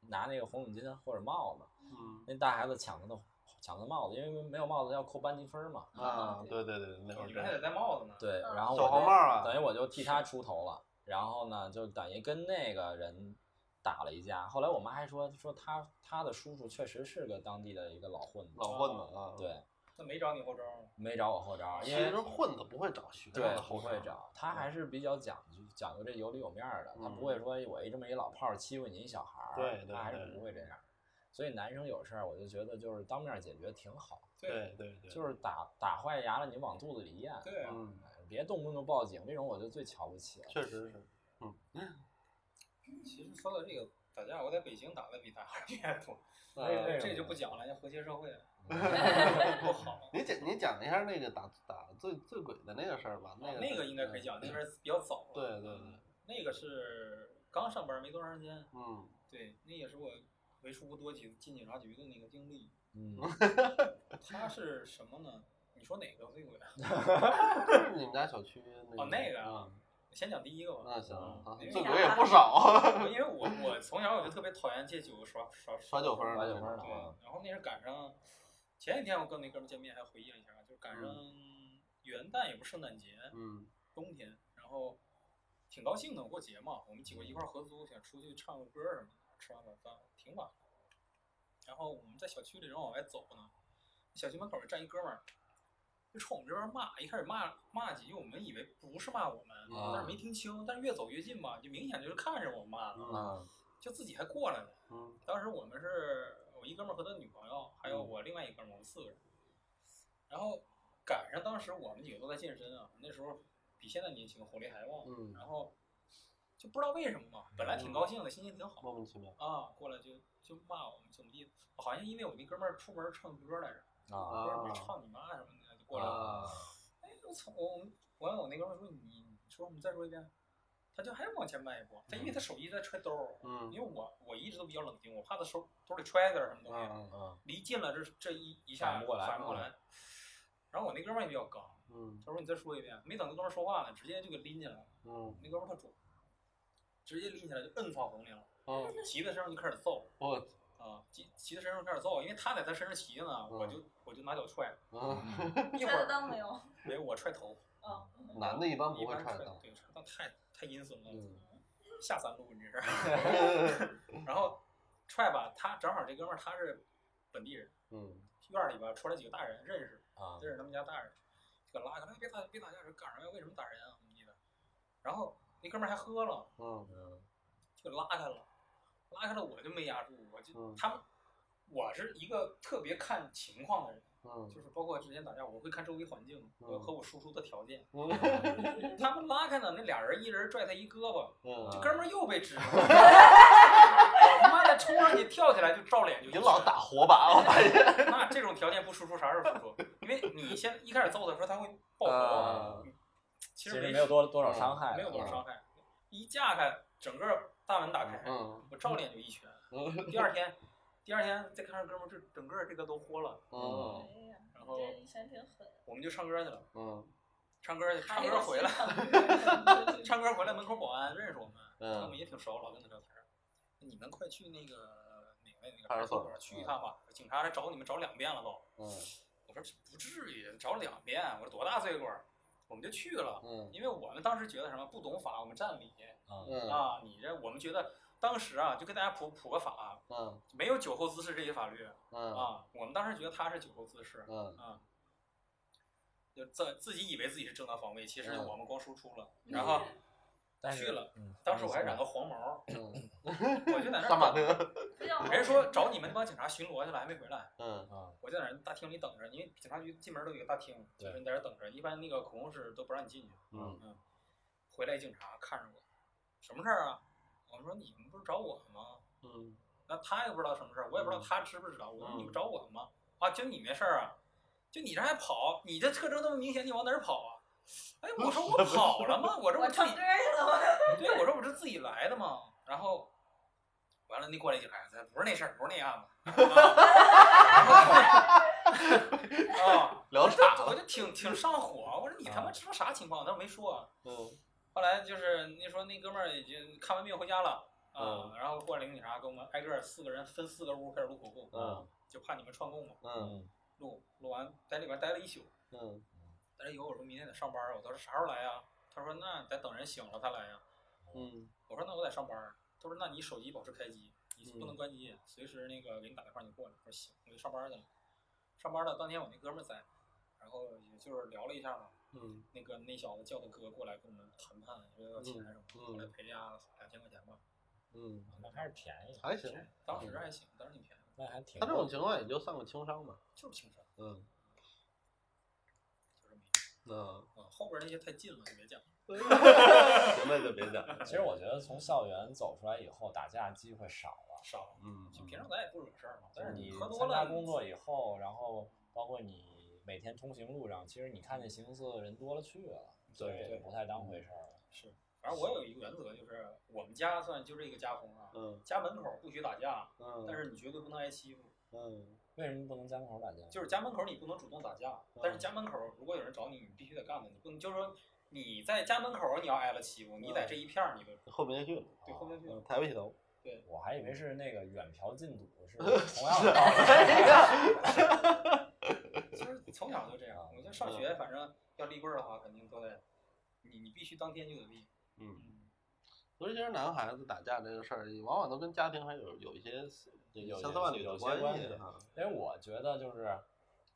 拿那个红领巾或者帽子，嗯那大孩子抢他的抢他的帽子，因为没有帽子要扣班级分嘛。啊，对对对，那会儿你们还得戴帽子呢。对，嗯然后我就黄帽啊等于我就替他出头了，然后呢，就等于跟那个人打了一架。后来我妈还说说他他的叔叔确实是个当地的一个老混子，老混子啊。，对，他没找你后招吗？没找我后招，因为实混子不会找学生的后招不会找，他还是比较讲究讲究这有里有面儿的，他嗯不会说我一这么一老炮儿欺负你一小孩儿，对对他还是不会这样。所以男生有事儿，我就觉得就是当面解决挺好，对对对，就是打打坏牙了，你往肚子里咽，对啊，嗯，别动不动报警，这种我就最瞧不起了。确实是。嗯其实说到这个打架，我在北京打的比他还越多。呃为什么这就不讲了，要和谐社会，嗯不好。你讲你讲一下那个打打醉醉鬼的那个事儿吧，那个那个应该可以讲，那个是比较早。对对对，那个是刚上班没多长时间，嗯，对，那也是我为数不多几进警察局的那个经历。嗯，他是什么呢？你说哪个醉鬼？就 是你们家小区那个哦那个啊啊，先讲第一个吧。那行醉鬼也不少，因为我我从小我就特别讨厌借酒耍耍耍酒疯耍酒疯的然后那是赶上前几天我跟那哥们见面还回忆了一下，就赶上元旦也不是圣诞节，嗯冬天，然后挺高兴的，过节嘛，我们几个一块合租，想出去唱个歌什么的，吃完晚饭挺晚了，然后我们在小区里正往外走呢，小区门口站一哥们儿，就冲我们这边骂，一开始骂骂几句，我们以为不是骂我们，啊但是没听清，但是越走越近吧，就明显就是看着我们骂的，嗯嗯就自己还过来了。嗯当时我们是我一哥们儿和他女朋友，还有我另外一哥们儿，我们四个人。然后赶上当时我们几个都在健身啊，那时候比现在年轻，火力还旺。嗯然后就不知道为什么嘛，本来挺高兴的，心情挺好。莫名其妙，啊，过来就就骂我们怎么地，好像因为我那哥们儿出门唱歌来着，唱你妈什么的，就过来了。啊，哎，我操！我我我那哥们儿说你你说你再说一遍，他就还往前迈一步，他因为他手机在揣兜儿，嗯。因为我我一直都比较冷静，我怕他手兜里揣点儿什么东西，嗯嗯离近了这这一一下反不过来反不过来。然后我那哥们儿也比较刚，嗯。他说你再说一遍，没等那哥们儿说话呢，直接就给拎进来了。嗯。那哥们儿特准，直接拎起来就摁放红里了，嗯，骑在身上就开始揍我啊，骑骑在身上开始揍，因为他在他身上骑着呢，我就我就拿脚踹，嗯，一 会踹得儿当没有？没我踹头，啊，男的一般不会踹裆，对，踹裆太太阴损了，嗯。下三路你这是，然后踹吧，他正好这哥们儿他是本地人，嗯。院里边出来几个大人认识，啊认识他们家大人，就给拉开，哎别打别打架，这干什么呀？为什么打人啊？怎么地的？然后那哥们儿还喝了，就拉开了，拉开了我就没压住，我就、嗯他们，我是一个特别看情况的人，嗯就是包括之前打架，我会看周围环境嗯和我输出的条件。嗯他们拉开呢，那俩人一人拽他一胳膊，嗯这哥们儿又被支住了，我他妈的冲上去跳起来就照脸就你老打火把，我发现。那这种条件不输出啥时候输出？因为你先一开始揍他的时候，他会爆其其实没实没有多多少伤害，没有多少伤害，一架开，整个大门打开，嗯我照脸就一拳。嗯第二天，第二天再看着哥们儿，这整个这个都豁了，嗯哎呀，然后这以前挺狠。我们就唱歌去了，嗯唱歌去，唱歌回来，来，唱歌回来，门口保安认识我们，他们嗯也挺熟，老跟他聊天儿。你们快去那个哪个那个派出所去一趟吧，警察来找你们找两遍了都。嗯我说不至于，找两遍，我说多大岁数儿，我们就去了。嗯因为我们当时觉得什么不懂法，我们占理啊。你这我们觉得当时啊，就跟大家普普个法，嗯没有酒后滋事这些法律嗯啊。我们当时觉得他是酒后滋事嗯啊，就自自己以为自己是正当防卫，其实嗯我们光输出了。然后但是去了，嗯当时我还染个黄毛，嗯，我就在那杀马儿等。特，不叫人说找你们那帮警察巡逻去了，还没回来。嗯啊我就在那大厅里等着，因为警察局进门都有一个大厅，对就是你在这儿等着。一般那个口供室都不让你进去。嗯嗯，回来警察看着我，什么事儿啊？我说你们不是找我们吗？嗯那他也不知道什么事儿，我也不知道他知不知道。我说嗯你们找我们吗？啊，就你没事儿啊？就你这还跑？你这特征那么明显，你往哪儿跑啊？哎，我说 我跑了吗？我这我自己歌去了吗？对，我说我这自己来的嘛。然后完了，那过来警察，咱不是那事儿，不是那案子。啊，聊我岔了，我就挺挺上火，我说你他妈知道啥情况？他说没说啊。嗯后来就是那说那哥们儿已经看完病回家了啊，嗯然后过来领警察跟我们挨个四个人分四个屋开始录口供，嗯就怕你们串供嘛。嗯嗯录录完在里边待了一宿，嗯待了以后我说明天得上班儿，我说啥时候来呀？他说那得等人醒了才来呀。嗯我说那我得上班儿。他说那你手机保持开机，你不嗯能关机，随时那个给你打电话你过来。我说行，我就上班儿去了。上班儿了，当天我那哥们儿在，然后也就是聊了一下嘛。嗯那个那小子叫他哥过来跟我们谈判，说要钱什么后来赔呀两千块钱吧，嗯，那还是便宜，还行，当时还行，当时挺便宜，那还挺他这种情况也就算个轻伤吧，就是轻伤，嗯。嗯，啊，后边那些太近了，就别讲了。行那就别讲了，其实我觉得从校园走出来以后，打架机会少了。少，嗯就平常咱也不惹事儿嘛，但是你喝多参加了，工作以后，然后包括你每天通行路上，其实你看见形色的人多了去了，所以对就不太当回事儿了。是，反正我有一个原则，就是我们家算就这个家风啊，嗯家门口不许打架，嗯，但是你绝对不能挨欺负。嗯为什么不能家门口打架？就是家门口你不能主动打架，但是家门口如果有人找你，你必须得干的，你不能就是说你在家门口你要挨了欺负，你在这一片儿你都后面去了，对混不下去。嗯，抬不起头，对我还以为是那个远嫖近赌是 同样的道理。其实从小就这样，我觉得上学反正要立棍儿的话，肯定都得，你你必须当天就得立。嗯。嗯，尤其是男孩子打架这个事儿，往往都跟家庭还有有一些这个有千丝万缕有的关些关系系啊。因为我觉得就是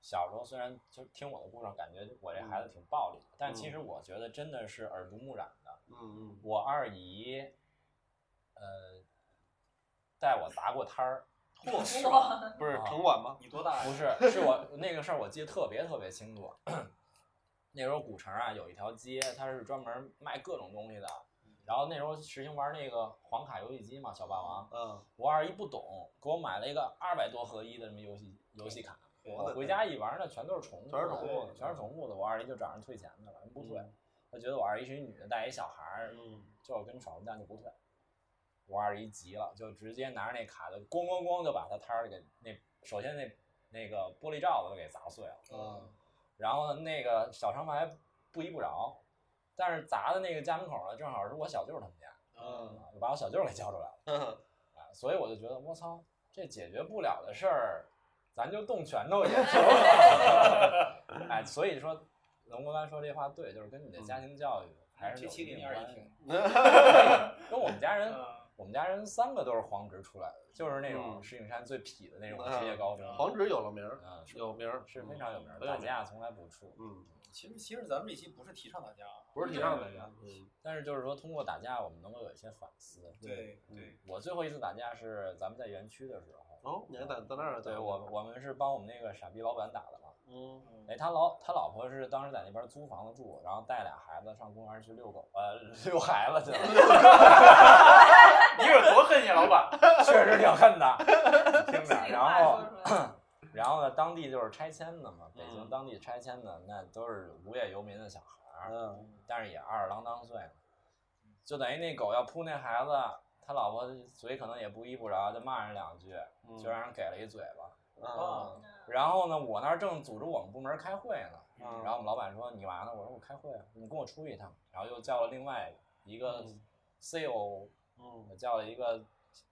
小时候虽然就听我的故事，感觉我这孩子挺暴力的，但其实我觉得真的是耳濡目染的。嗯嗯我二姨，呃，带我砸过摊儿，嚯，不是啊城管吗？你多大呀？不是，是我那个事儿我记得特别特别清楚。那时候古城啊有一条街，它是专门卖各种东西的。然后那时候实行玩那个黄卡游戏机嘛，小霸王。嗯我二姨不懂，给我买了一个二百多合一的什么游戏游戏卡。我回家一玩，那全都是宠物，全是宠物对全是宠物的。我二姨就找人退钱去了，人不退，嗯他觉得我二姨是一女的，带一小孩儿，嗯，就跟闯红蛋就不退。我二姨急了，就直接拿着那卡就咣咣咣就把他摊儿给那首先那那个玻璃罩子都给砸碎了，嗯然后呢那个小长牌不依不饶，但是砸的那个家门口呢正好是我小舅他们家，嗯啊就把我小舅给叫出来了。嗯，啊，所以我就觉得我操，这解决不了的事儿，咱就动拳头也行了。哎，所以说龙国刚说这话对，就是跟你的家庭教育还是有一定关系二姨听。。跟我们家人，嗯我们家人三个都是黄职出来的，就是那种嗯石景山最痞的那种职业高中。黄纸有了名儿，有名儿，是非常有名儿，嗯打架从来不怵。嗯，其实其实咱们这期不是提倡打架啊，不是提倡打架，嗯但是就是说，通过打架，我们能够有一些反思。对对，我最后一次打架是咱们在园区的时候，哦，你还在在那儿？对我我们是帮我们那个傻逼老板打的嘛。嗯哎，他老他老婆是当时在那边租房子住，然后带俩孩子上公园去遛狗，呃，遛孩子去了，你有多恨你老板？确实挺恨的，听着。然后然后呢，当地就是拆迁的嘛，北京嗯。当地拆迁的那都是无业游民的小孩儿，嗯。但是也二十郎当岁了，就等于那狗要扑那孩子，他老婆嘴可能也不依不饶，就骂人两句，嗯就让人给了一嘴巴。啊嗯然后呢，我那儿正组织我们部门开会呢，嗯。然后我们老板说你嘛呢？我说我开会啊，你跟我出去一趟。然后又叫了另外一个嗯。CEO，嗯。叫了一个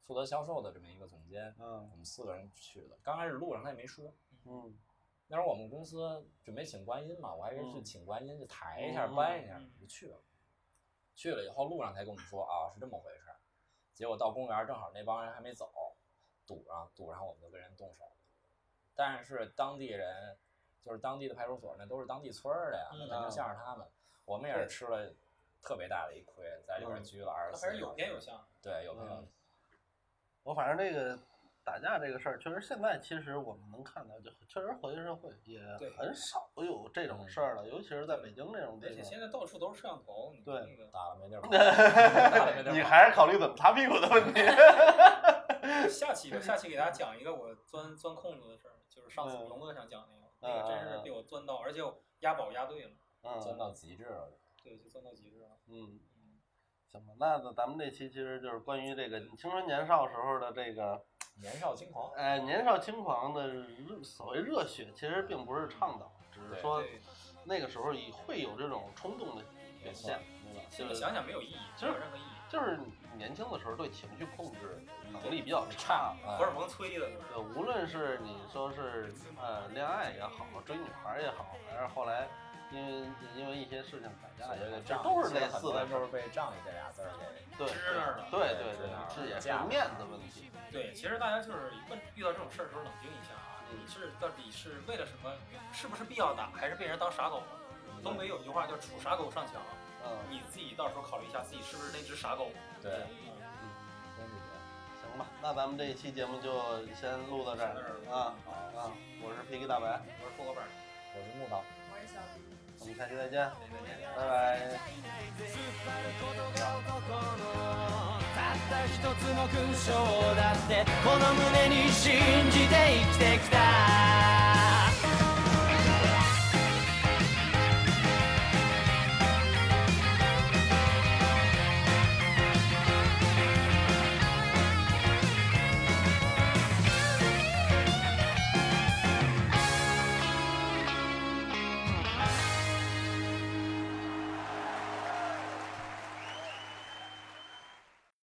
负责销售的这么一个总监，嗯我们四个人去的。刚开始路上他也没说，嗯那时候我们公司准备请观音嘛，我还以为是嗯请观音，就抬一下、嗯搬一下嗯，就去了。去了以后，路上才跟我们说啊，是这么回事儿。结果到公园，正好那帮人还没走，堵上，堵上我们就跟人动手。但是当地人，就是当地的派出所，那都是当地村儿的呀，那嗯肯定向着他们。我们也是吃了特别大的一亏，在里边嗯拘了二十四。他还是有偏有向。对，有偏有嗯我反正这个打架这个事儿，确实现在其实我们能看到，就确实活跃社会也对很少有这种事儿了，尤其是在北京这种地方。而且现在到处都是摄像头，你对那个打了没地儿 跑，打了没地儿跑。你还是考虑怎么擦屁股的问题。下期吧，下期给大家讲一个我钻钻空子的事儿，就是上次嗯龙哥想讲那个，嗯那个真是被我钻到，而且我押宝押对了，嗯钻到极致了。对，就钻到极致了。嗯，行吧，那咱们这期其实就是关于这个青春年少时候的这个，年少轻狂，哎，年少轻狂的热所谓热血，其实并不是倡导，只是说对，那个时候也会有这种冲动的表现，对吧？就是现在想想没有意义，没有任何意义。就是你年轻的时候对情绪控制能力比较差。啊荷尔蒙催的，呃，无论是你说是呃恋爱也好，追女孩儿也好，还是后来因为因为一些事情打架也仗，这都是类似的事儿。人都是被“仗义”这俩字儿给对支那儿了对对对这也是面子问题。对，其实大家就是问遇到这种事儿的时候冷静一下啊，嗯你是到底是为了什么？是不是必要打，还是被人当傻狗了？东北有一句话叫“处傻狗上墙”，嗯，你自己到时候考虑一下自己是不是那只傻狗。对，嗯真是这样。行吧，那咱们这一期节目就先录到这儿啊啊！我是皮皮大白，我是破个板，我是木头。我是小迪。我们下期再见，再见。拜拜。たった一つの勲章だってこの胸に信じて生きてきた